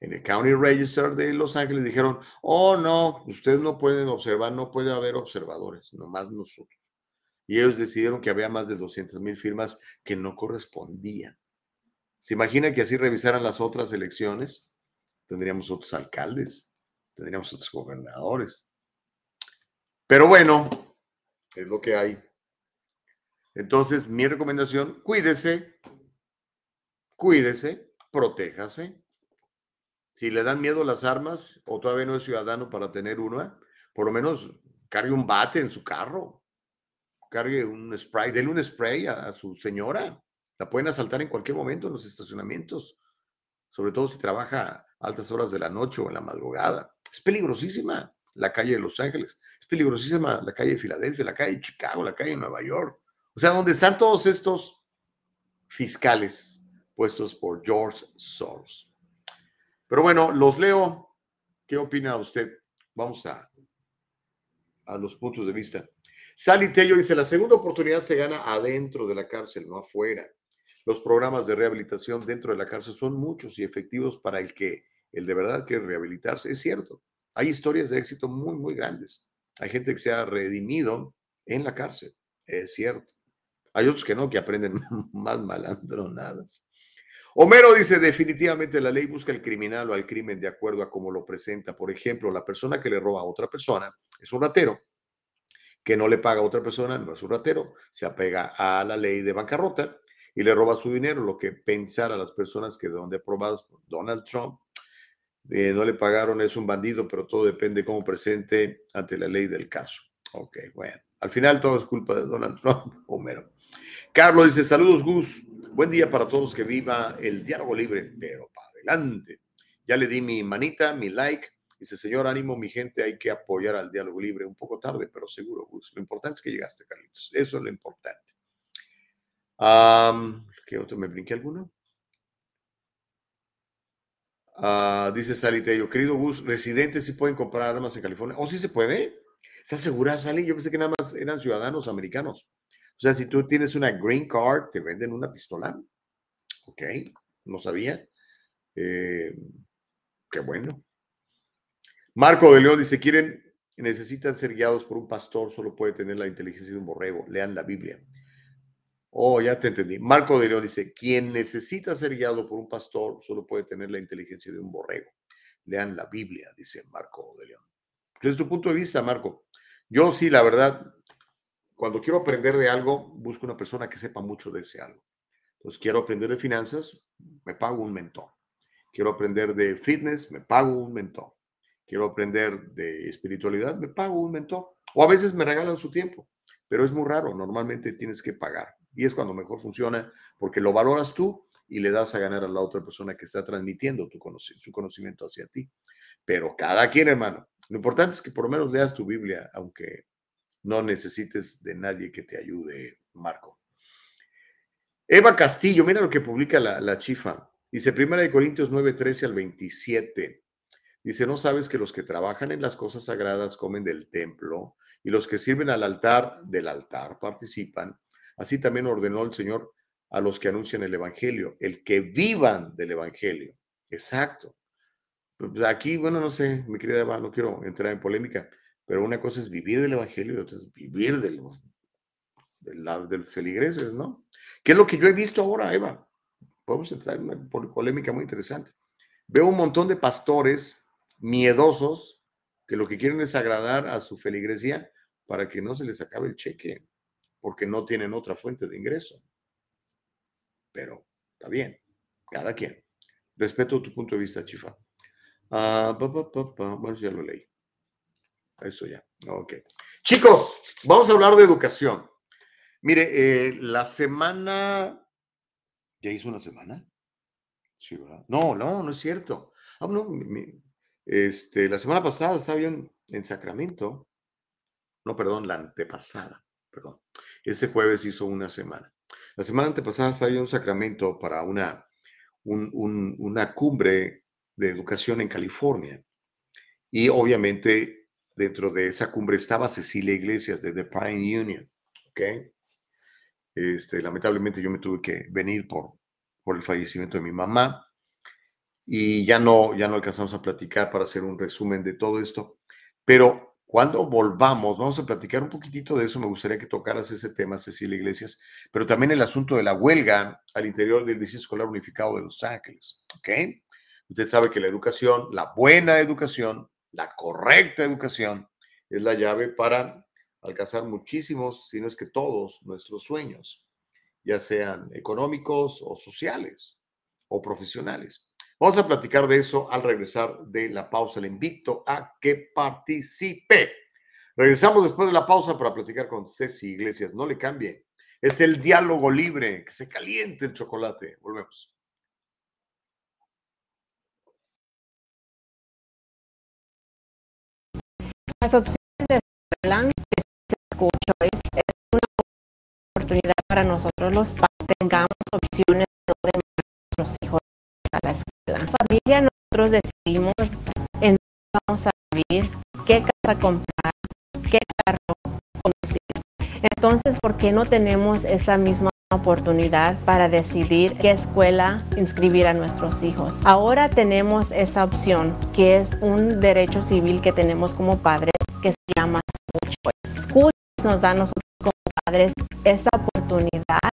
En el County Register de Los Ángeles dijeron, oh no, ustedes no pueden observar, no puede haber observadores, nomás nosotros. Y ellos decidieron que había más de 200 mil firmas que no correspondían. ¿Se imagina que así revisaran las otras elecciones? Tendríamos otros alcaldes, tendríamos otros gobernadores. Pero bueno, es lo que hay. Entonces, mi recomendación, cuídese, cuídese, protéjase. Si le dan miedo las armas o todavía no es ciudadano para tener una, por lo menos cargue un bate en su carro, cargue un spray, denle un spray a su señora. La pueden asaltar en cualquier momento en los estacionamientos, sobre todo si trabaja a altas horas de la noche o en la madrugada. Es peligrosísima la calle de Los Ángeles, es peligrosísima la calle de Filadelfia, la calle de Chicago, la calle de Nueva York. O sea, donde están todos estos fiscales puestos por George Soros. Pero bueno, los leo. ¿Qué opina usted? Vamos a, a los puntos de vista. Sally Tello dice, la segunda oportunidad se gana adentro de la cárcel, no afuera. Los programas de rehabilitación dentro de la cárcel son muchos y efectivos para el que el de verdad quiere rehabilitarse. Es cierto, hay historias de éxito muy, muy grandes. Hay gente que se ha redimido en la cárcel, es cierto. Hay otros que no, que aprenden más malandronadas. Homero dice, definitivamente la ley busca el criminal o al crimen de acuerdo a cómo lo presenta. Por ejemplo, la persona que le roba a otra persona es un ratero, que no le paga a otra persona no es un ratero, se apega a la ley de bancarrota y le roba su dinero, lo que pensar a las personas que donde aprobadas por Donald Trump eh, no le pagaron es un bandido, pero todo depende de cómo presente ante la ley del caso. Ok, bueno. Al final todo es culpa de Donald Trump, Homero. Carlos dice, saludos Gus, buen día para todos que viva el diálogo libre, pero para adelante. Ya le di mi manita, mi like. Dice, señor, ánimo, mi gente, hay que apoyar al diálogo libre. Un poco tarde, pero seguro, Gus. Lo importante es que llegaste, Carlitos. Eso es lo importante. ¿Qué otro? ¿Me brinqué alguno? Uh, dice Salitello, querido Gus, residentes sí pueden comprar armas en California. ¿O oh, sí se puede? ¿Estás segura, Sally? Yo pensé que nada más eran ciudadanos americanos. O sea, si tú tienes una green card, te venden una pistola. Ok, no sabía. Eh, qué bueno. Marco de León dice, quieren necesitan ser guiados por un pastor solo puede tener la inteligencia de un borrego. Lean la Biblia. Oh, ya te entendí. Marco de León dice, quien necesita ser guiado por un pastor solo puede tener la inteligencia de un borrego. Lean la Biblia, dice Marco de León. Desde tu punto de vista, Marco, yo sí, la verdad, cuando quiero aprender de algo, busco una persona que sepa mucho de ese algo. Entonces, quiero aprender de finanzas, me pago un mentor. Quiero aprender de fitness, me pago un mentor. Quiero aprender de espiritualidad, me pago un mentor. O a veces me regalan su tiempo, pero es muy raro. Normalmente tienes que pagar. Y es cuando mejor funciona porque lo valoras tú y le das a ganar a la otra persona que está transmitiendo tu su conocimiento hacia ti. Pero cada quien, hermano. Lo importante es que por lo menos leas tu Biblia, aunque no necesites de nadie que te ayude, Marco. Eva Castillo, mira lo que publica la, la chifa. Dice 1 Corintios 9, 13 al 27. Dice, ¿no sabes que los que trabajan en las cosas sagradas comen del templo y los que sirven al altar del altar participan? Así también ordenó el Señor a los que anuncian el Evangelio, el que vivan del Evangelio. Exacto. Pues aquí, bueno, no sé, mi querida Eva, no quiero entrar en polémica, pero una cosa es vivir del Evangelio y otra es vivir de los, de, los feligreses, ¿no? ¿Qué es lo que yo he visto ahora, Eva? Podemos entrar en una polémica muy interesante. Veo un montón de pastores miedosos que lo que quieren es agradar a su feligresía para que no se les acabe el cheque, porque no tienen otra fuente de ingreso. Pero está bien, cada quien. Respeto tu punto de vista, Chifa. Ah, bueno, ya lo leí. Eso ya. Ok. Chicos, vamos a hablar de educación. Mire, eh, la semana. ¿Ya hizo una semana? Sí, ¿verdad? No, no, no es cierto. Ah, no, este, la semana pasada estaba yo en, Sacramento. No, perdón, la antepasada, perdón. Ese jueves hizo una semana. La semana antepasada yo en Sacramento para una, una cumbre de educación en California. Y obviamente dentro de esa cumbre estaba Cecilia Iglesias de The Pine Union. ¿Ok? Este, lamentablemente yo me tuve que venir por, por el fallecimiento de mi mamá y ya no, ya no alcanzamos a platicar para hacer un resumen de todo esto. Pero cuando volvamos, vamos a platicar un poquitito de eso. Me gustaría que tocaras ese tema, Cecilia Iglesias, pero también el asunto de la huelga al interior del Distrito Escolar Unificado de Los Ángeles. ¿Ok? Usted sabe que la educación, la buena educación, la correcta educación, es la llave para alcanzar muchísimos, si no es que todos, nuestros sueños, ya sean económicos o sociales o profesionales. Vamos a platicar de eso al regresar de la pausa. Le invito a que participe. Regresamos después de la pausa para platicar con Ceci Iglesias. No le cambie. Es el diálogo libre, que se caliente el chocolate. Volvemos. Las opciones de escuela que se escucho es, una oportunidad para nosotros los padres tengamos opciones nosotros decidimos en vamos a vivir, qué casa comprar, qué carro conducir. Entonces, ¿por qué no tenemos esa misma oportunidad para decidir qué escuela inscribir a nuestros hijos? Ahora tenemos esa opción, que es un derecho civil que tenemos como padres, que se llama. School Choice nos da a nosotros como padres esa oportunidad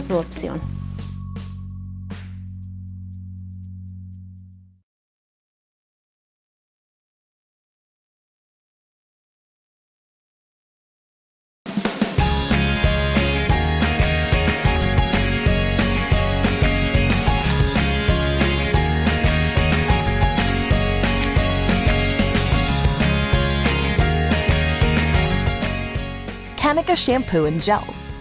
su opción. Kanika shampoo and gels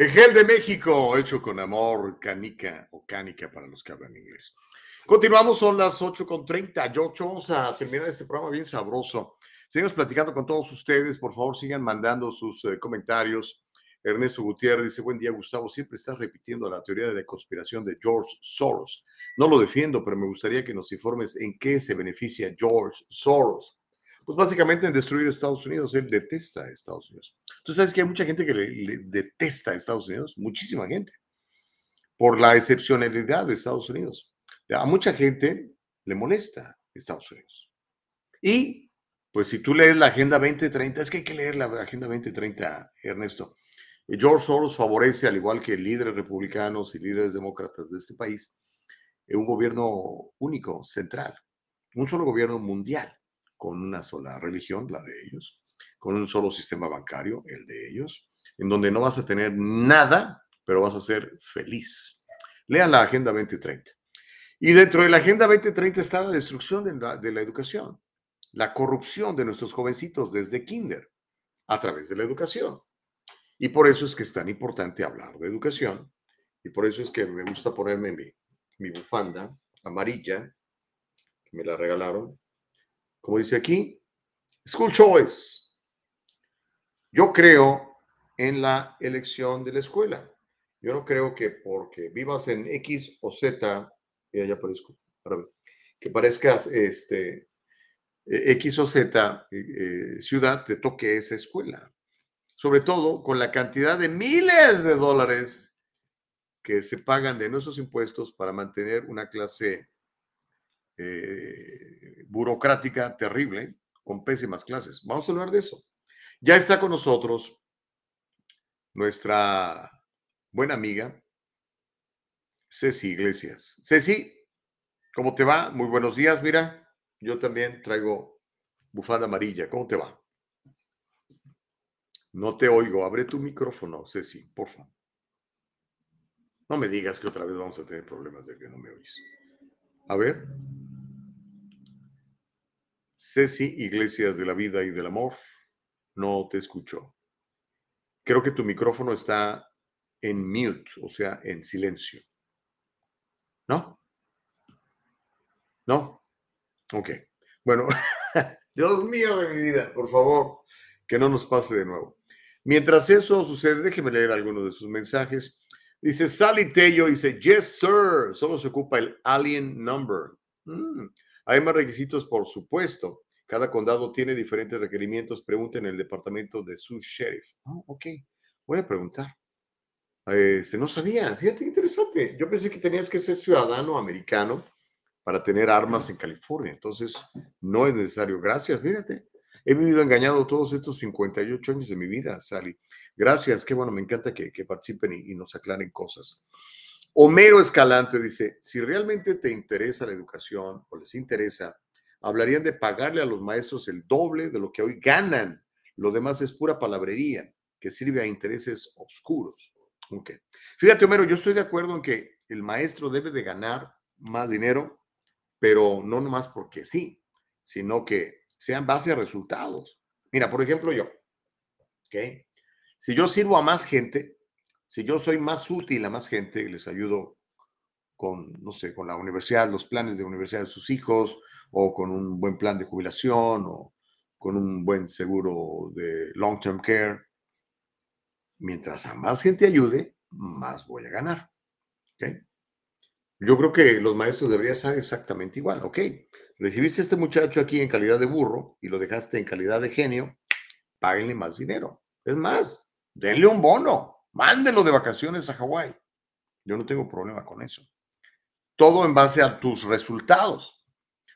El gel de México, hecho con amor, canica o cánica para los que hablan inglés. Continuamos, son las 8 con 38. Vamos a terminar este programa bien sabroso. Seguimos platicando con todos ustedes. Por favor, sigan mandando sus eh, comentarios. Ernesto Gutiérrez dice: Buen día, Gustavo. Siempre estás repitiendo la teoría de la conspiración de George Soros. No lo defiendo, pero me gustaría que nos informes en qué se beneficia George Soros. Pues básicamente en destruir Estados Unidos. Él detesta a Estados Unidos. Tú sabes que hay mucha gente que le, detesta a Estados Unidos, muchísima gente, por la excepcionalidad de Estados Unidos. A mucha gente le molesta Estados Unidos. Y pues si tú lees la Agenda 2030, es que hay que leer la Agenda 2030, Ernesto. George Soros favorece, al igual que líderes republicanos y líderes demócratas de este país, eh, un gobierno único, central, un solo gobierno mundial, con una sola religión, la de ellos, con un solo sistema bancario, el de ellos, en donde no vas a tener nada, pero vas a ser feliz. Lean la Agenda 2030. Y dentro de la Agenda 2030 está la destrucción de la, educación, la corrupción de nuestros jovencitos desde kinder, a través de la educación. Y por eso es que es tan importante hablar de educación, y por eso es que me gusta ponerme mi, mi bufanda amarilla, que me la regalaron, como dice aquí, School Choice. Yo creo en la elección de la escuela. Yo no creo que porque vivas en X o Z, mira, ya parezco, que parezcas este, eh, X o Z eh, ciudad, te toque esa escuela. Sobre todo con la cantidad de miles de dólares que se pagan de nuestros impuestos para mantener una clase eh, burocrática terrible, con pésimas clases. Vamos a hablar de eso. Ya está con nosotros nuestra buena amiga Ceci Iglesias. Ceci, ¿cómo te va? Muy buenos días. Mira, yo también traigo bufanda amarilla. ¿Cómo te va? No te oigo. Abre tu micrófono, Ceci, por favor. No me digas que otra vez vamos a tener problemas de que no me oyes. A ver. Ceci Iglesias de la Vida y del Amor, no te escucho. Creo que tu micrófono está en mute, o sea, en silencio. ¿No? ¿No? Ok. Bueno, Dios mío de mi vida, por favor, que no nos pase de nuevo. Mientras eso sucede, déjeme leer algunos de sus mensajes. Dice Sally Tello, dice, yes, sir, solo se ocupa el alien number. Mm. Hay más requisitos, por supuesto. Cada condado tiene diferentes requerimientos. Pregunten en el departamento de su sheriff. Oh, ok, voy a preguntar. Este, no sabía, fíjate qué interesante. Yo pensé que tenías que ser ciudadano americano para tener armas en California. Entonces, no es necesario. Gracias, fíjate. He vivido engañado todos estos 58 años de mi vida, Sally. Gracias, qué bueno, me encanta que, que participen y, nos aclaren cosas. Homero Escalante dice, si realmente te interesa la educación o les interesa, hablarían de pagarle a los maestros el doble de lo que hoy ganan. Lo demás es pura palabrería que sirve a intereses oscuros. Okay. Fíjate, Homero, yo estoy de acuerdo en que el maestro debe de ganar más dinero, pero no nomás porque sí, sino que sean base a resultados. Mira, por ejemplo, yo, ¿ok? Si yo sirvo a más gente, si yo soy más útil a más gente, les ayudo con, no sé, con la universidad, los planes de universidad de sus hijos, o con un buen plan de jubilación, o con un buen seguro de long-term care, mientras a más gente ayude, más voy a ganar. ¿Okay? Yo creo que los maestros deberían ser exactamente igual. Ok, recibiste a este muchacho aquí en calidad de burro y lo dejaste en calidad de genio, páguenle más dinero. Es más, denle un bono, mándenlo de vacaciones a Hawái. Yo no tengo problema con eso. Todo en base a tus resultados.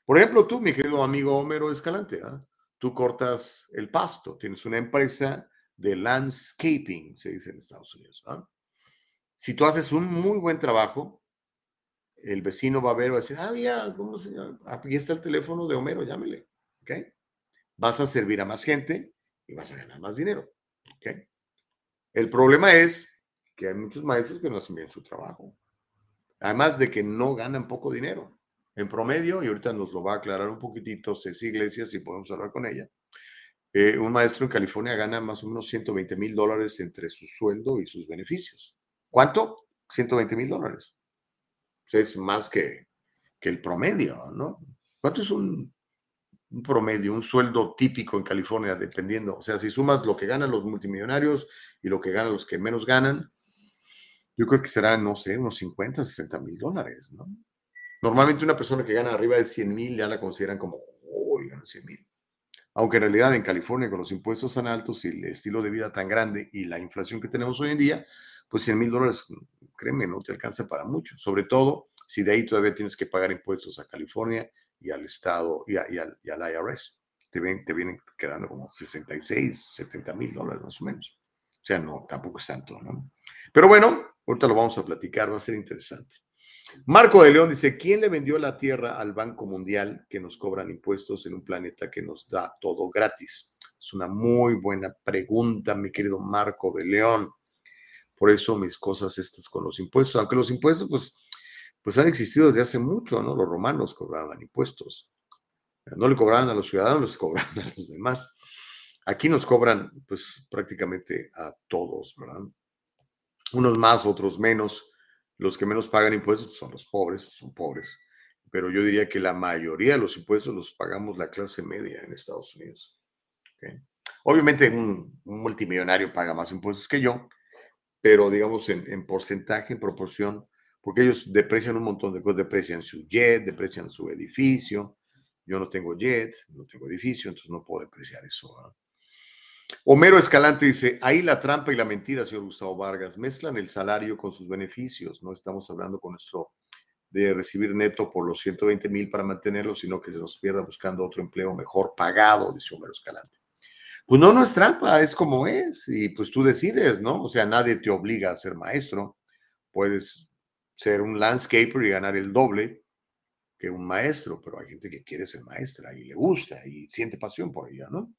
Por ejemplo, tú, mi querido amigo Homero Escalante, ¿ah? tú cortas el pasto, tienes una empresa de landscaping, se dice en Estados Unidos. ¿ah? Si tú haces un muy buen trabajo, el vecino va a ver, va a decir, ah, ya, ¿cómo se llama? Aquí está el teléfono de Homero, llámele. ¿Ok? Vas a servir a más gente y vas a ganar más dinero. ¿Ok? El problema es que hay muchos maestros que no hacen bien su trabajo. Además de que no ganan poco dinero. En promedio, y ahorita nos lo va a aclarar un poquitito Ceci Iglesias, si podemos hablar con ella, eh, un maestro en California gana más o menos 120 mil dólares entre su sueldo y sus beneficios. ¿Cuánto? 120 mil dólares. es más que, que el promedio, ¿no? ¿Cuánto es un, un promedio, un sueldo típico en California, dependiendo? O sea, si sumas lo que ganan los multimillonarios y lo que ganan los que menos ganan, yo creo que será, no sé, unos 50, 60 mil dólares, ¿no? Normalmente una persona que gana arriba de 100 mil ya la consideran como, uy, gana 100 mil. Aunque en realidad en California con los impuestos tan altos y el estilo de vida tan grande y la inflación que tenemos hoy en día, pues 100 mil dólares, créeme, no te alcanza para mucho. Sobre todo si de ahí todavía tienes que pagar impuestos a California y al Estado y, al, IRS. Te, ven, te vienen quedando como 66, 70 mil dólares más o menos. O sea, no, tampoco es tanto, ¿no? Pero bueno, ahorita lo vamos a platicar, va a ser interesante. Marco de León dice, ¿quién le vendió la tierra al Banco Mundial que nos cobran impuestos en un planeta que nos da todo gratis? Es una muy buena pregunta, mi querido Marco de León. Por eso mis cosas estas con los impuestos, aunque los impuestos pues, pues han existido desde hace mucho, ¿no? Los romanos cobraban impuestos. No le cobraban a los ciudadanos, les cobraban a los demás. Aquí nos cobran pues prácticamente a todos, ¿verdad? Unos más, otros menos los que menos pagan impuestos son los pobres, son pobres. Pero yo diría que la mayoría de los impuestos los pagamos la clase media en Estados Unidos. Obviamente un, multimillonario paga más impuestos que yo, pero digamos en, porcentaje, en proporción, porque ellos deprecian un montón de cosas, deprecian su jet, deprecian su edificio. Yo no tengo jet, no tengo edificio, entonces no puedo depreciar eso. Homero Escalante dice, ahí la trampa y la mentira, señor Gustavo Vargas, mezclan el salario con sus beneficios. No estamos hablando con nuestro de recibir neto por los 120 mil para mantenerlo, sino que se nos pierda buscando otro empleo mejor pagado, dice Homero Escalante. Pues no, no es trampa, es como es, y pues tú decides, ¿no? O sea, nadie te obliga a ser maestro. Puedes ser un landscaper y ganar el doble que un maestro, pero hay gente que quiere ser maestra y le gusta y siente pasión por ella, ¿no?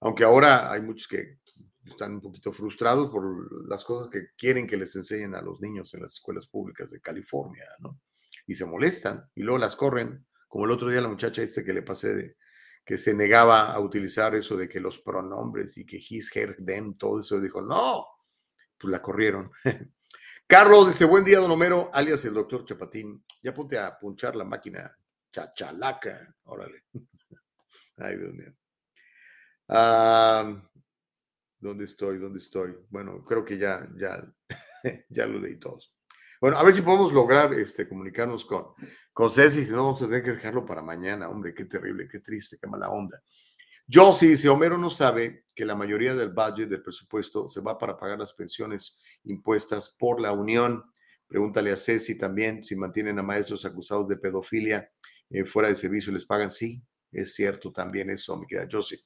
Aunque ahora hay muchos que están un poquito frustrados por las cosas que quieren que les enseñen a los niños en las escuelas públicas de California, ¿no? Y se molestan y luego las corren, como el otro día la muchacha este que le pasé de que se negaba a utilizar eso de que los pronombres y que his, her, them, todo eso, dijo, no, pues la corrieron. Carlos dice, buen día, don Homero, alias el doctor Chapatín. Ya ponte a punchar la máquina chachalaca, órale. Ay, Dios mío. ¿Dónde estoy? ¿Dónde estoy? Bueno, creo que ya, ya, ya lo leí todos. Bueno, a ver si podemos lograr este, comunicarnos con, con Ceci, si no vamos a tener que dejarlo para mañana. Hombre, qué terrible, qué triste, qué mala onda. Yo sí, si Homero no sabe que la mayoría del budget del presupuesto se va para pagar las pensiones impuestas por la Unión. Pregúntale a Ceci también si mantienen a maestros acusados de pedofilia eh, fuera de servicio y les pagan. Sí, es cierto también eso, mi querida Josie.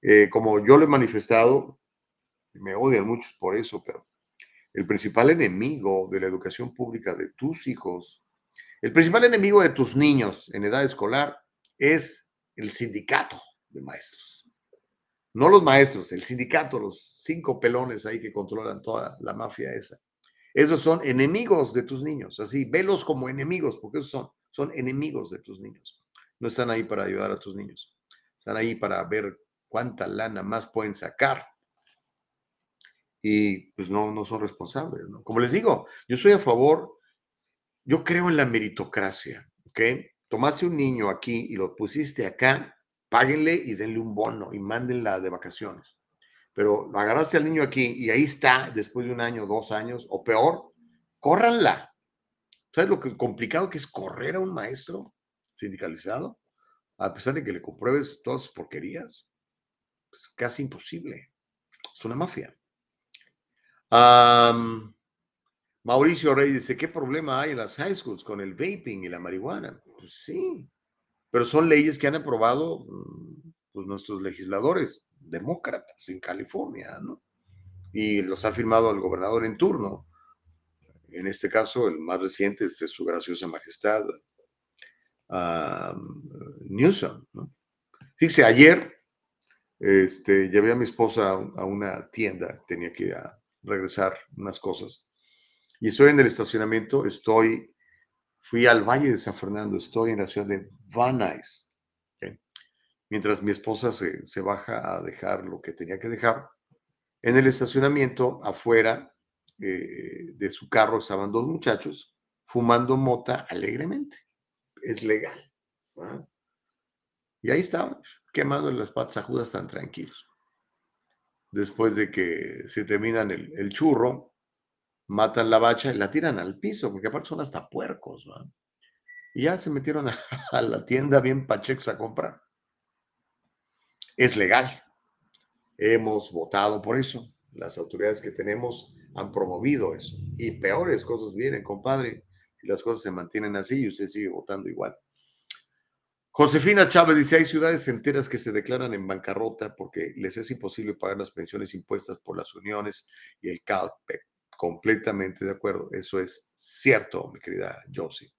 Eh, como yo lo he manifestado, me odian muchos por eso, pero el principal enemigo de la educación pública de tus hijos, el principal enemigo de tus niños en edad escolar es el sindicato de maestros. No los maestros, el sindicato, los cinco pelones ahí que controlan toda la mafia esa. Esos son enemigos de tus niños, así, velos como enemigos, porque esos son, son enemigos de tus niños. No están ahí para ayudar a tus niños, están ahí para ver cuánta lana más pueden sacar. Y pues no, no son responsables, ¿no? Como les digo, yo estoy a favor, yo creo en la meritocracia, ¿ok? Tomaste un niño aquí y lo pusiste acá, páguenle y denle un bono y mándenla de vacaciones. Pero agarraste al niño aquí y ahí está después de un año, dos años, o peor, córranla. ¿Sabes lo complicado que es correr a un maestro sindicalizado? A pesar de que le compruebes todas sus porquerías es pues, casi imposible. Es una mafia. Mauricio Rey dice, ¿qué problema hay en las high schools con el vaping y la marihuana? Pues sí, pero son leyes que han aprobado mm, pues, nuestros legisladores demócratas en California, ¿no? Y los ha firmado el gobernador en turno. En este caso, el más reciente es su graciosa majestad, Newsom. ¿no? Fíjese, ayer este, llevé a mi esposa a una tienda, tenía que regresar unas cosas, y estoy en el estacionamiento, estoy, fui al Valle de San Fernando, estoy en la ciudad de Van Nuys, mientras mi esposa se, se baja a dejar lo que tenía que dejar. En el estacionamiento, afuera eh, de su carro, estaban dos muchachos fumando mota alegremente. Es legal. Y ahí estaban, quemando las patas ajudas tan tranquilos. Después de que se terminan el, el churro, matan la bacha y la tiran al piso, porque aparte son hasta puercos. Y ya se metieron a, a la tienda bien pachecos a comprar es legal. Hemos votado por eso. Las autoridades que tenemos han promovido eso. Y peores cosas vienen, compadre. Y las cosas se mantienen así y usted sigue votando igual. Josefina Chávez dice, hay ciudades enteras que se declaran en bancarrota porque les es imposible pagar las pensiones impuestas por las uniones y el CalPEC. Completamente de acuerdo. Eso es cierto, mi querida Josie.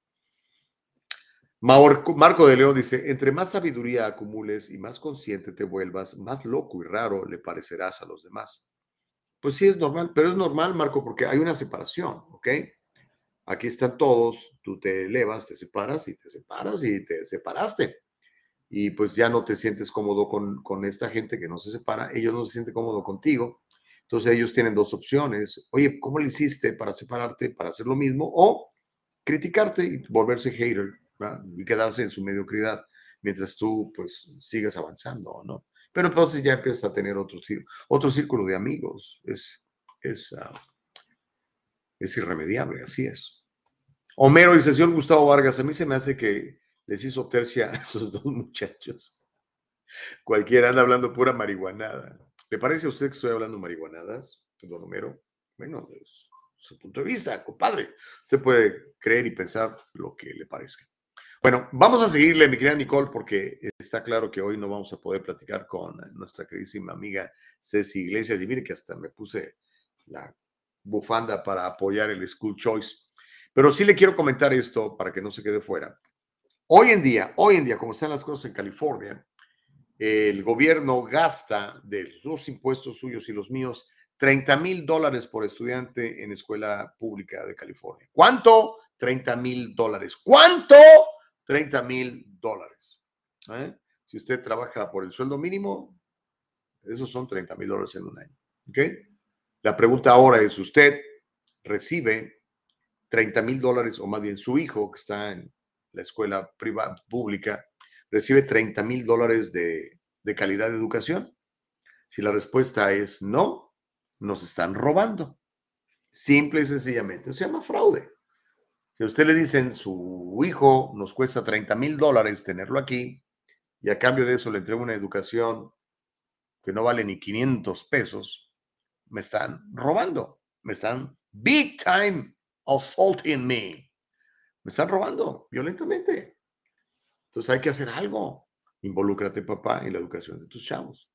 Marco de León dice, entre más sabiduría acumules y más consciente te vuelvas, más loco y raro le parecerás a los demás. Pues sí, es normal, pero es normal, Marco, porque hay una separación, ¿ok? Aquí están todos, tú te elevas, te separas y te separas y te separaste. Y pues ya no te sientes cómodo con, con esta gente que no se separa, ellos no se sienten cómodo contigo. Entonces ellos tienen dos opciones. Oye, ¿cómo le hiciste para separarte, para hacer lo mismo? O criticarte y volverse hater y quedarse en su mediocridad mientras tú pues sigues avanzando, ¿no? Pero entonces ya empiezas a tener otro, círculo de amigos. Es, es, ah, es irremediable, así es. Homero dice, señor Gustavo Vargas, a mí se me hace que les hizo tercia a esos dos muchachos. Cualquiera anda hablando pura marihuanada. ¿Le parece a usted que estoy hablando marihuanadas, don Homero? Bueno, es su punto de vista, compadre. Usted puede creer y pensar lo que le parezca. Bueno, vamos a seguirle, mi querida Nicole, porque está claro que hoy no vamos a poder platicar con nuestra queridísima amiga Ceci Iglesias. Y mire que hasta me puse la bufanda para apoyar el School Choice. Pero sí le quiero comentar esto para que no se quede fuera. Hoy en día, hoy en día, como están las cosas en California, el gobierno gasta de los impuestos suyos y los míos 30 mil dólares por estudiante en escuela pública de California. ¿Cuánto? 30 mil dólares. ¿Cuánto? 30 mil dólares. ¿eh? Si usted trabaja por el sueldo mínimo, esos son 30 mil dólares en un año. ¿ok? La pregunta ahora es, ¿usted recibe 30 mil dólares, o más bien su hijo que está en la escuela privada, pública, recibe 30 mil dólares de, de calidad de educación? Si la respuesta es no, nos están robando. Simple y sencillamente. Se llama fraude. Si a usted le dicen su hijo nos cuesta 30 mil dólares tenerlo aquí y a cambio de eso le entrego una educación que no vale ni 500 pesos, me están robando, me están big time assaulting me. Me están robando violentamente. Entonces hay que hacer algo. Involúcrate, papá, en la educación de tus chavos.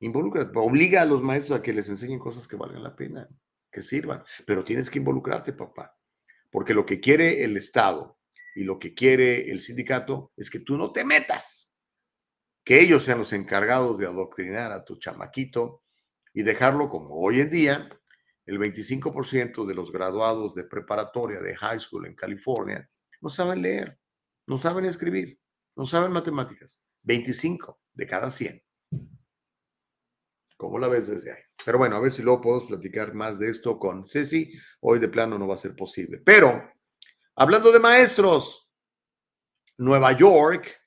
Involúcrate, obliga a los maestros a que les enseñen cosas que valgan la pena, que sirvan, pero tienes que involucrarte, papá. Porque lo que quiere el Estado y lo que quiere el sindicato es que tú no te metas, que ellos sean los encargados de adoctrinar a tu chamaquito y dejarlo como hoy en día, el 25% de los graduados de preparatoria de high school en California no saben leer, no saben escribir, no saben matemáticas. 25 de cada 100. ¿Cómo la ves desde ahí? Pero bueno, a ver si luego podemos platicar más de esto con Ceci. Hoy de plano no va a ser posible. Pero, hablando de maestros, Nueva York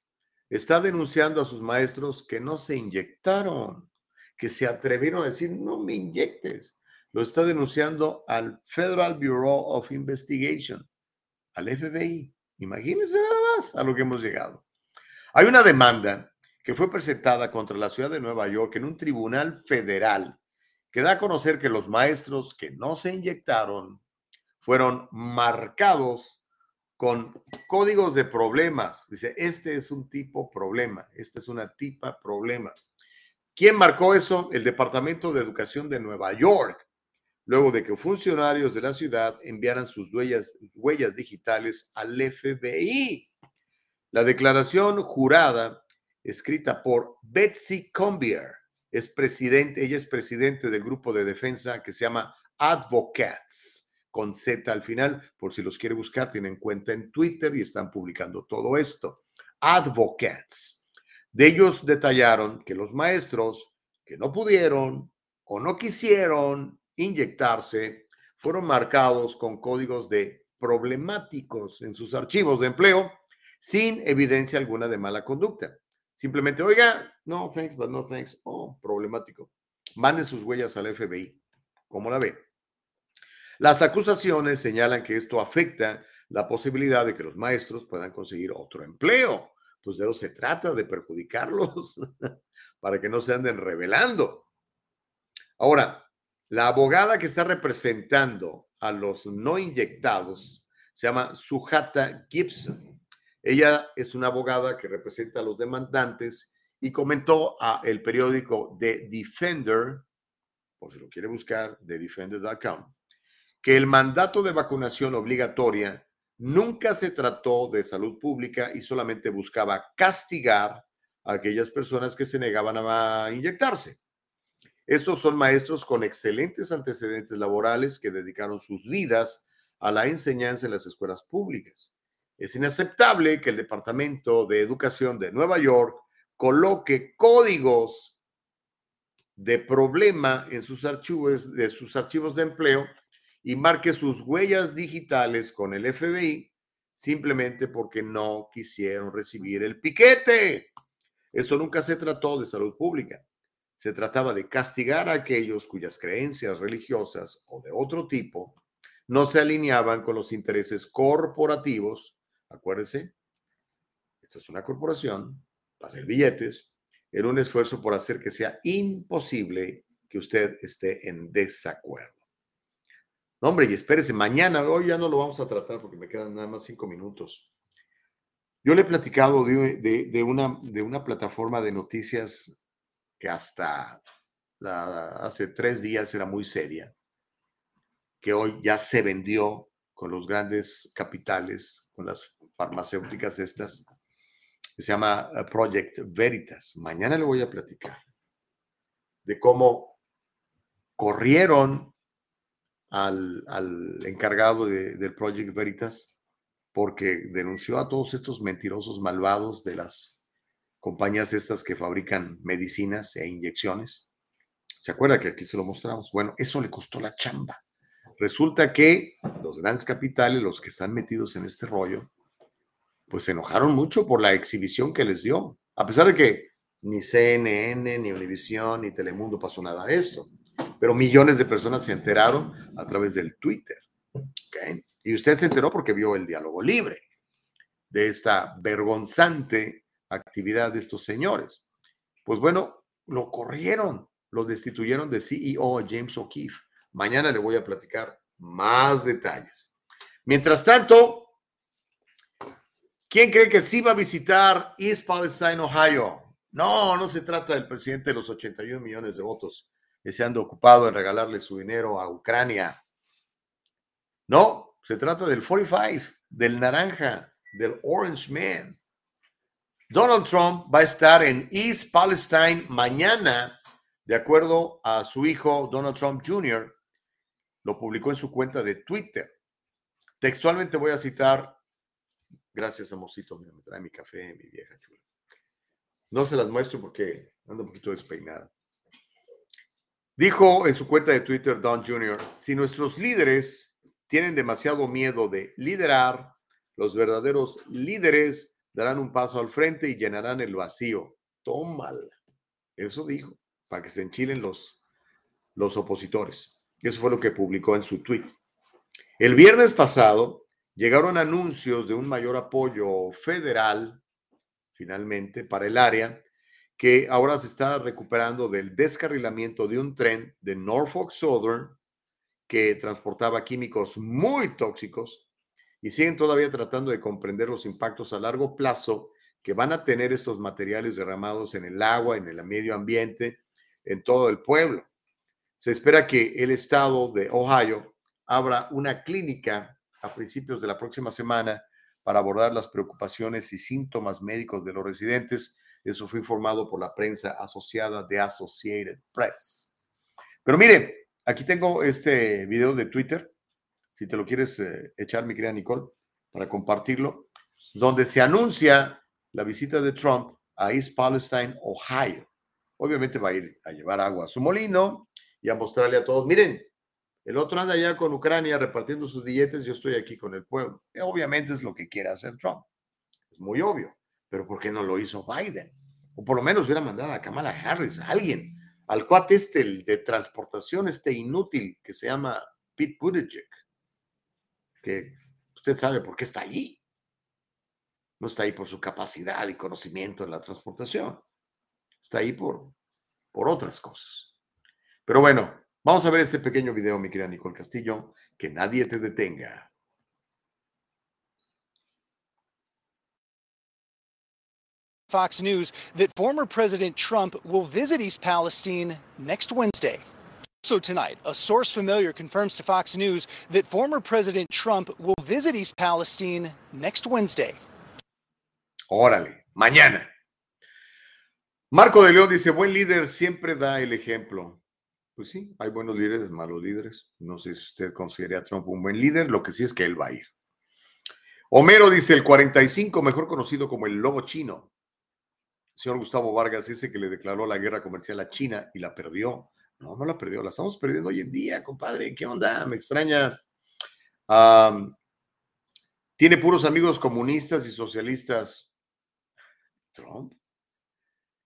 está denunciando a sus maestros que no se inyectaron, que se atrevieron a decir, no me inyectes. Lo está denunciando al Federal Bureau of Investigation, al FBI. Imagínense nada a lo que hemos llegado. Hay una demanda que fue presentada contra la ciudad de Nueva York en un tribunal federal que da a conocer que los maestros que no se inyectaron fueron marcados con códigos de problemas. Dice, este es un tipo problema, esta es una tipa problema. ¿Quién marcó eso? El Departamento de Educación de Nueva York, luego de que funcionarios de la ciudad enviaran sus huellas digitales al FBI. La declaración jurada, escrita por Betsy Combier, es presidente, ella es presidente del grupo de defensa que se llama Advocates, con Z al final, por si los quiere buscar, tienen cuenta en Twitter y están publicando todo esto. Advocates. De ellos detallaron que los maestros que no pudieron o no quisieron inyectarse fueron marcados con códigos de problemáticos en sus archivos de empleo sin evidencia alguna de mala conducta. Simplemente, oiga, no thanks, but no thanks. Oh, problemático. Mande sus huellas al FBI. ¿Cómo la ve? Las acusaciones señalan que esto afecta la posibilidad de que los maestros puedan conseguir otro empleo pues de eso se trata, de perjudicarlos para que no se anden revelando. Ahora, la abogada que está representando a los no inyectados se llama Sujata Gibson. Ella es una abogada que representa a los demandantes y comentó a el periódico The Defender, por si lo quiere buscar, thedefender.com, que el mandato de vacunación obligatoria nunca se trató de salud pública y solamente buscaba castigar a aquellas personas que se negaban a inyectarse. Estos son maestros con excelentes antecedentes laborales que dedicaron sus vidas a la enseñanza en las escuelas públicas. Es inaceptable que el Departamento de Educación de Nueva York coloque códigos de problema en sus archivos de, sus archivos de empleo y marque sus huellas digitales con el FBI simplemente porque no quisieron recibir el piquete. Esto nunca se trató de salud pública. Se trataba de castigar a aquellos cuyas creencias religiosas o de otro tipo no se alineaban con los intereses corporativos. Acuérdense, esta es una corporación, para hacer billetes, en un esfuerzo por hacer que sea imposible que usted esté en desacuerdo hombre, y espérese, mañana, hoy ya no lo vamos a tratar porque me quedan nada más cinco minutos. Yo le he platicado de, una, de una plataforma de noticias que hasta hace tres días era muy seria, que hoy ya se vendió con los grandes capitales, con las farmacéuticas estas, se llama eh, Project Veritas. Mañana le voy a platicar de cómo corrieron al, encargado del Project Veritas porque denunció a todos estos mentirosos malvados de las compañías estas que fabrican medicinas e inyecciones. ¿Se acuerda que aquí se lo mostramos? Bueno, eso le costó la chamba. Resulta que los grandes capitales, los que están metidos en este rollo, pues se enojaron mucho por la exhibición que les dio, a pesar de que ni CNN, ni Univision, ni Telemundo pasó nada de esto pero millones de personas se enteraron a través del Twitter. Y usted se enteró porque vio el diálogo libre de esta vergonzante actividad de estos señores. Pues bueno, lo corrieron, lo destituyeron de CEO James O'Keefe. Mañana le voy a platicar más detalles. Mientras tanto, ¿quién cree que sí va a visitar East Palestine, Ohio? No, no se trata del presidente de los 81 millones de votos que se han ocupado en regalarle su dinero a Ucrania. No, se trata del 45, del naranja, del Orange Man. Donald Trump va a estar en East Palestine mañana, de acuerdo a su hijo Donald Trump Jr., lo publicó en su cuenta de Twitter. Textualmente voy a citar, gracias amorcito, me trae mi café, mi vieja chula. No se las muestro porque ando un poquito despeinada. Dijo en su cuenta de Twitter Don Jr., si nuestros líderes tienen demasiado miedo de liderar, los verdaderos líderes darán un paso al frente y llenarán el vacío. Tómala. Eso dijo, para que se enchilen los, los opositores. Eso fue lo que publicó en su tweet. El viernes pasado llegaron anuncios de un mayor apoyo federal, finalmente, para el área que ahora se está recuperando del descarrilamiento de un tren de Norfolk Southern que transportaba químicos muy tóxicos y siguen todavía tratando de comprender los impactos a largo plazo que van a tener estos materiales derramados en el agua, en el medio ambiente, en todo el pueblo. Se espera que el estado de Ohio abra una clínica a principios de la próxima semana para abordar las preocupaciones y síntomas médicos de los residentes. Eso fue informado por la prensa asociada de Associated Press. Pero mire, aquí tengo este video de Twitter, si te lo quieres eh, echar, mi querida Nicole, para compartirlo, donde se anuncia la visita de Trump a East Palestine, Ohio. Obviamente va a ir a llevar agua a su molino y a mostrarle a todos, miren, el otro anda allá con Ucrania repartiendo sus billetes, yo estoy aquí con el pueblo. Obviamente es lo que quiere hacer Trump. Es muy obvio. Pero ¿por qué no lo hizo Biden? O por lo menos hubiera mandado a Kamala Harris, a alguien, al cuate este de transportación, este inútil que se llama Pete Buttigieg, que usted sabe por qué está allí. No está ahí por su capacidad y conocimiento en la transportación. Está ahí por, por otras cosas. Pero bueno, Vamos a ver este pequeño video, mi querida Nicole Castillo. Que nadie te detenga. Fox News that former President Trump will visit East Palestine next Wednesday. So tonight, a source familiar confirms to Fox News that former President Trump will visit East Palestine next Wednesday. Órale, mañana. Marco de León dice, buen líder siempre da el ejemplo. Pues sí, hay buenos líderes, malos líderes. No sé si usted considera a Trump un buen líder, lo que sí es que él va a ir. Homero dice el 45, mejor conocido como el lobo chino. señor Gustavo Vargas, ese que le declaró la guerra comercial a China y la perdió. No, no la perdió, la estamos perdiendo hoy en día, compadre. ¿Qué onda? Me extraña. tiene puros amigos comunistas y socialistas. Trump.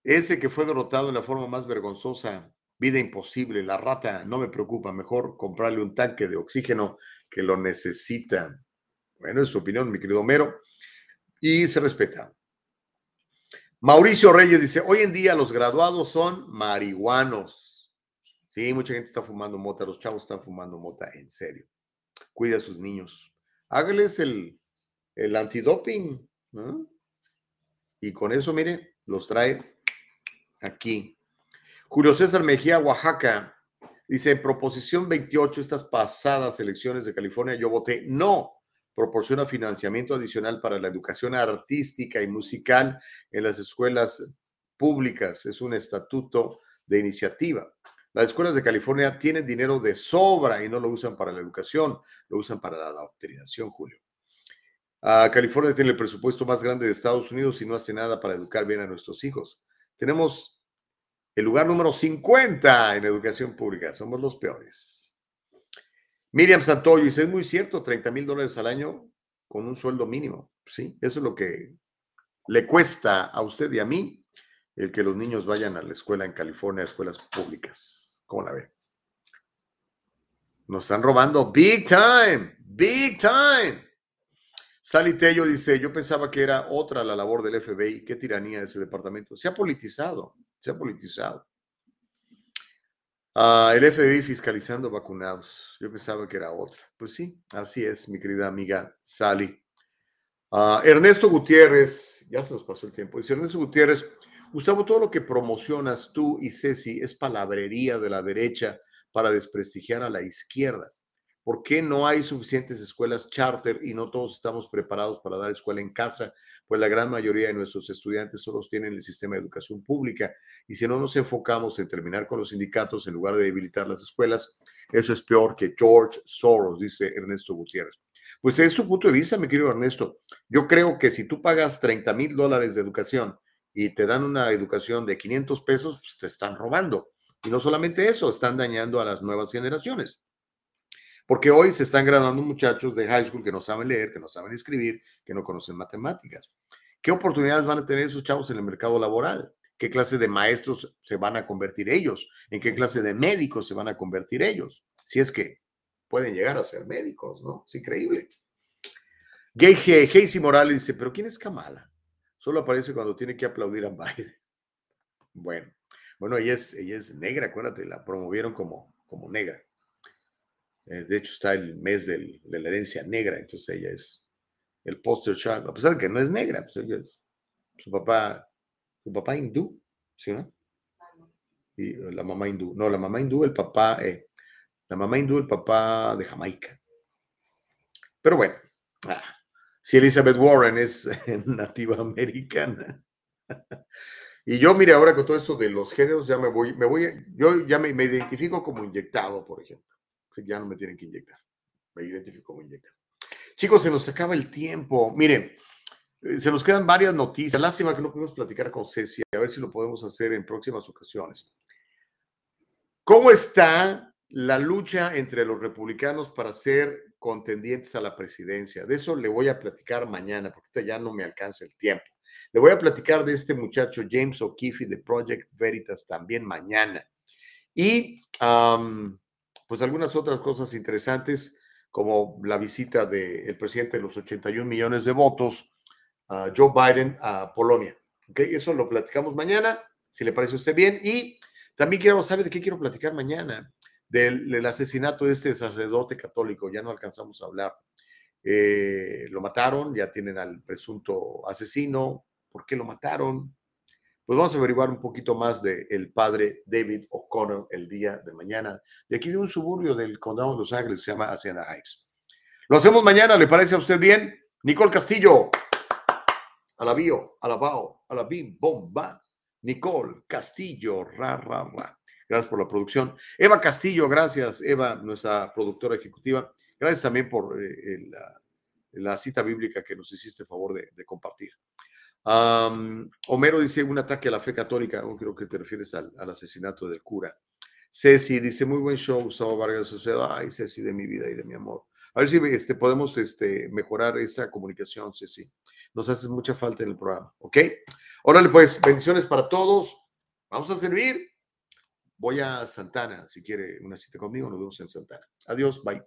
Ese que fue derrotado en la forma más vergonzosa Vida imposible, la rata no me preocupa, mejor comprarle un tanque de oxígeno que lo necesita. Bueno, es su opinión, mi querido Homero, y se respeta. Mauricio Reyes dice, hoy en día los graduados son marihuanos. Sí, mucha gente está fumando mota, los chavos están fumando mota, en serio. Cuida a sus niños. Hágales el, el antidoping. Y con eso, mire, los trae aquí Julio César Mejía, Oaxaca, dice, en proposición 28, estas pasadas elecciones de California, yo voté no, proporciona financiamiento adicional para la educación artística y musical en las escuelas públicas. Es un estatuto de iniciativa. Las escuelas de California tienen dinero de sobra y no lo usan para la educación, lo usan para la adoctrinación, Julio. Ah, California tiene el presupuesto más grande de Estados Unidos y no hace nada para educar bien a nuestros hijos. Tenemos el lugar número 50 en educación pública. Somos los peores. Miriam Santoyo dice, es muy cierto, 30 mil dólares al año con un sueldo mínimo. Sí, eso es lo que le cuesta a usted y a mí el que los niños vayan a la escuela en California, escuelas públicas. ¿Cómo la ve? Nos están robando big time, big time. Sally Tello dice, yo pensaba que era otra la labor del FBI. Qué tiranía ese departamento. Se ha politizado se ha politizado. Ah, el FBI fiscalizando vacunados. Yo pensaba que era otra. Pues sí, así es, mi querida amiga Sally. Ah, Ernesto Gutiérrez, ya se nos pasó el tiempo. Dice Ernesto Gutiérrez, Gustavo, todo lo que promocionas tú y Ceci es palabrería de la derecha para desprestigiar a la izquierda. ¿Por qué no hay suficientes escuelas charter y no todos estamos preparados para dar escuela en casa? Pues la gran mayoría de nuestros estudiantes solo tienen el sistema de educación pública y si no nos enfocamos en terminar con los sindicatos en lugar de debilitar las escuelas, eso es peor que George Soros, dice Ernesto Gutiérrez. Pues es su punto de vista, mi querido Ernesto. Yo creo que si tú pagas 30 mil dólares de educación y te dan una educación de 500 pesos, pues te están robando. Y no solamente eso, están dañando a las nuevas generaciones. Porque hoy se están graduando muchachos de high school que no saben leer, que no saben escribir, que no conocen matemáticas. ¿Qué oportunidades van a tener esos chavos en el mercado laboral? ¿Qué clase de maestros se van a convertir ellos? ¿En qué clase de médicos se van a convertir ellos? Si es que pueden llegar a ser médicos, ¿no? Es increíble. Casey Morales dice, pero ¿quién es Kamala? Solo aparece cuando tiene que aplaudir a Biden. Bueno, bueno, ella es, ella es negra, acuérdate, la promovieron como, como negra. Eh, de hecho, está el mes de la herencia negra, entonces ella es el poster child, a pesar de que no es negra, pues ella es su papá, su papá hindú, ¿sí no? Y la mamá hindú, no, la mamá hindú, el papá, eh, la mamá hindú, el papá de Jamaica. Pero bueno, ah, si Elizabeth Warren es nativa americana. Y yo, mire, ahora con todo esto de los géneros, ya me voy, me voy, yo ya me, me identifico como inyectado, por ejemplo. Ya no me tienen que inyectar. Me identifico como inyectado. Chicos, se nos acaba el tiempo. Miren, eh, se nos quedan varias noticias. Lástima que no pudimos platicar con Ceci, a ver si lo podemos hacer en próximas ocasiones. ¿Cómo está la lucha entre los republicanos para ser contendientes a la presidencia? De eso le voy a platicar mañana, porque ya no me alcanza el tiempo. Le voy a platicar de este muchacho James O'Keefe de Project Veritas también mañana. Y pues algunas otras cosas interesantes como la visita del presidente de los 81 millones de votos, Joe Biden, a Polonia. ¿Okay? Eso lo platicamos mañana, si le parece a usted bien. Y también quiero saber de qué quiero platicar mañana, del, asesinato de este sacerdote católico, ya no alcanzamos a hablar. Eh, lo mataron, ya tienen al presunto asesino, ¿por qué lo mataron? Pues vamos a averiguar un poquito más del el padre David O'Connor el día de mañana, de aquí de un suburbio del condado de Los Ángeles, se llama Hacienda Heights. Lo hacemos mañana, ¿le parece a usted bien? Nicole Castillo, a la bio, a la bao, a bomba. Nicole Castillo, ra, ra, ra. Gracias por la producción. Eva Castillo, gracias, Eva, nuestra productora ejecutiva. Gracias también por eh, la, cita bíblica que nos hiciste favor de compartir. Homero dice un ataque a la fe católica, no creo que te refieres al, asesinato del cura. Ceci dice, muy buen show, Gustavo Vargas Sociedad. Ay, Ceci, de mi vida y de mi amor. A ver si este, podemos este, mejorar esa comunicación, Ceci. Nos hace mucha falta en el programa, ¿ok? Órale, pues, bendiciones para todos. Vamos a servir. Voy a Santana, si quiere una cita conmigo, nos vemos en Santana. Adiós, bye.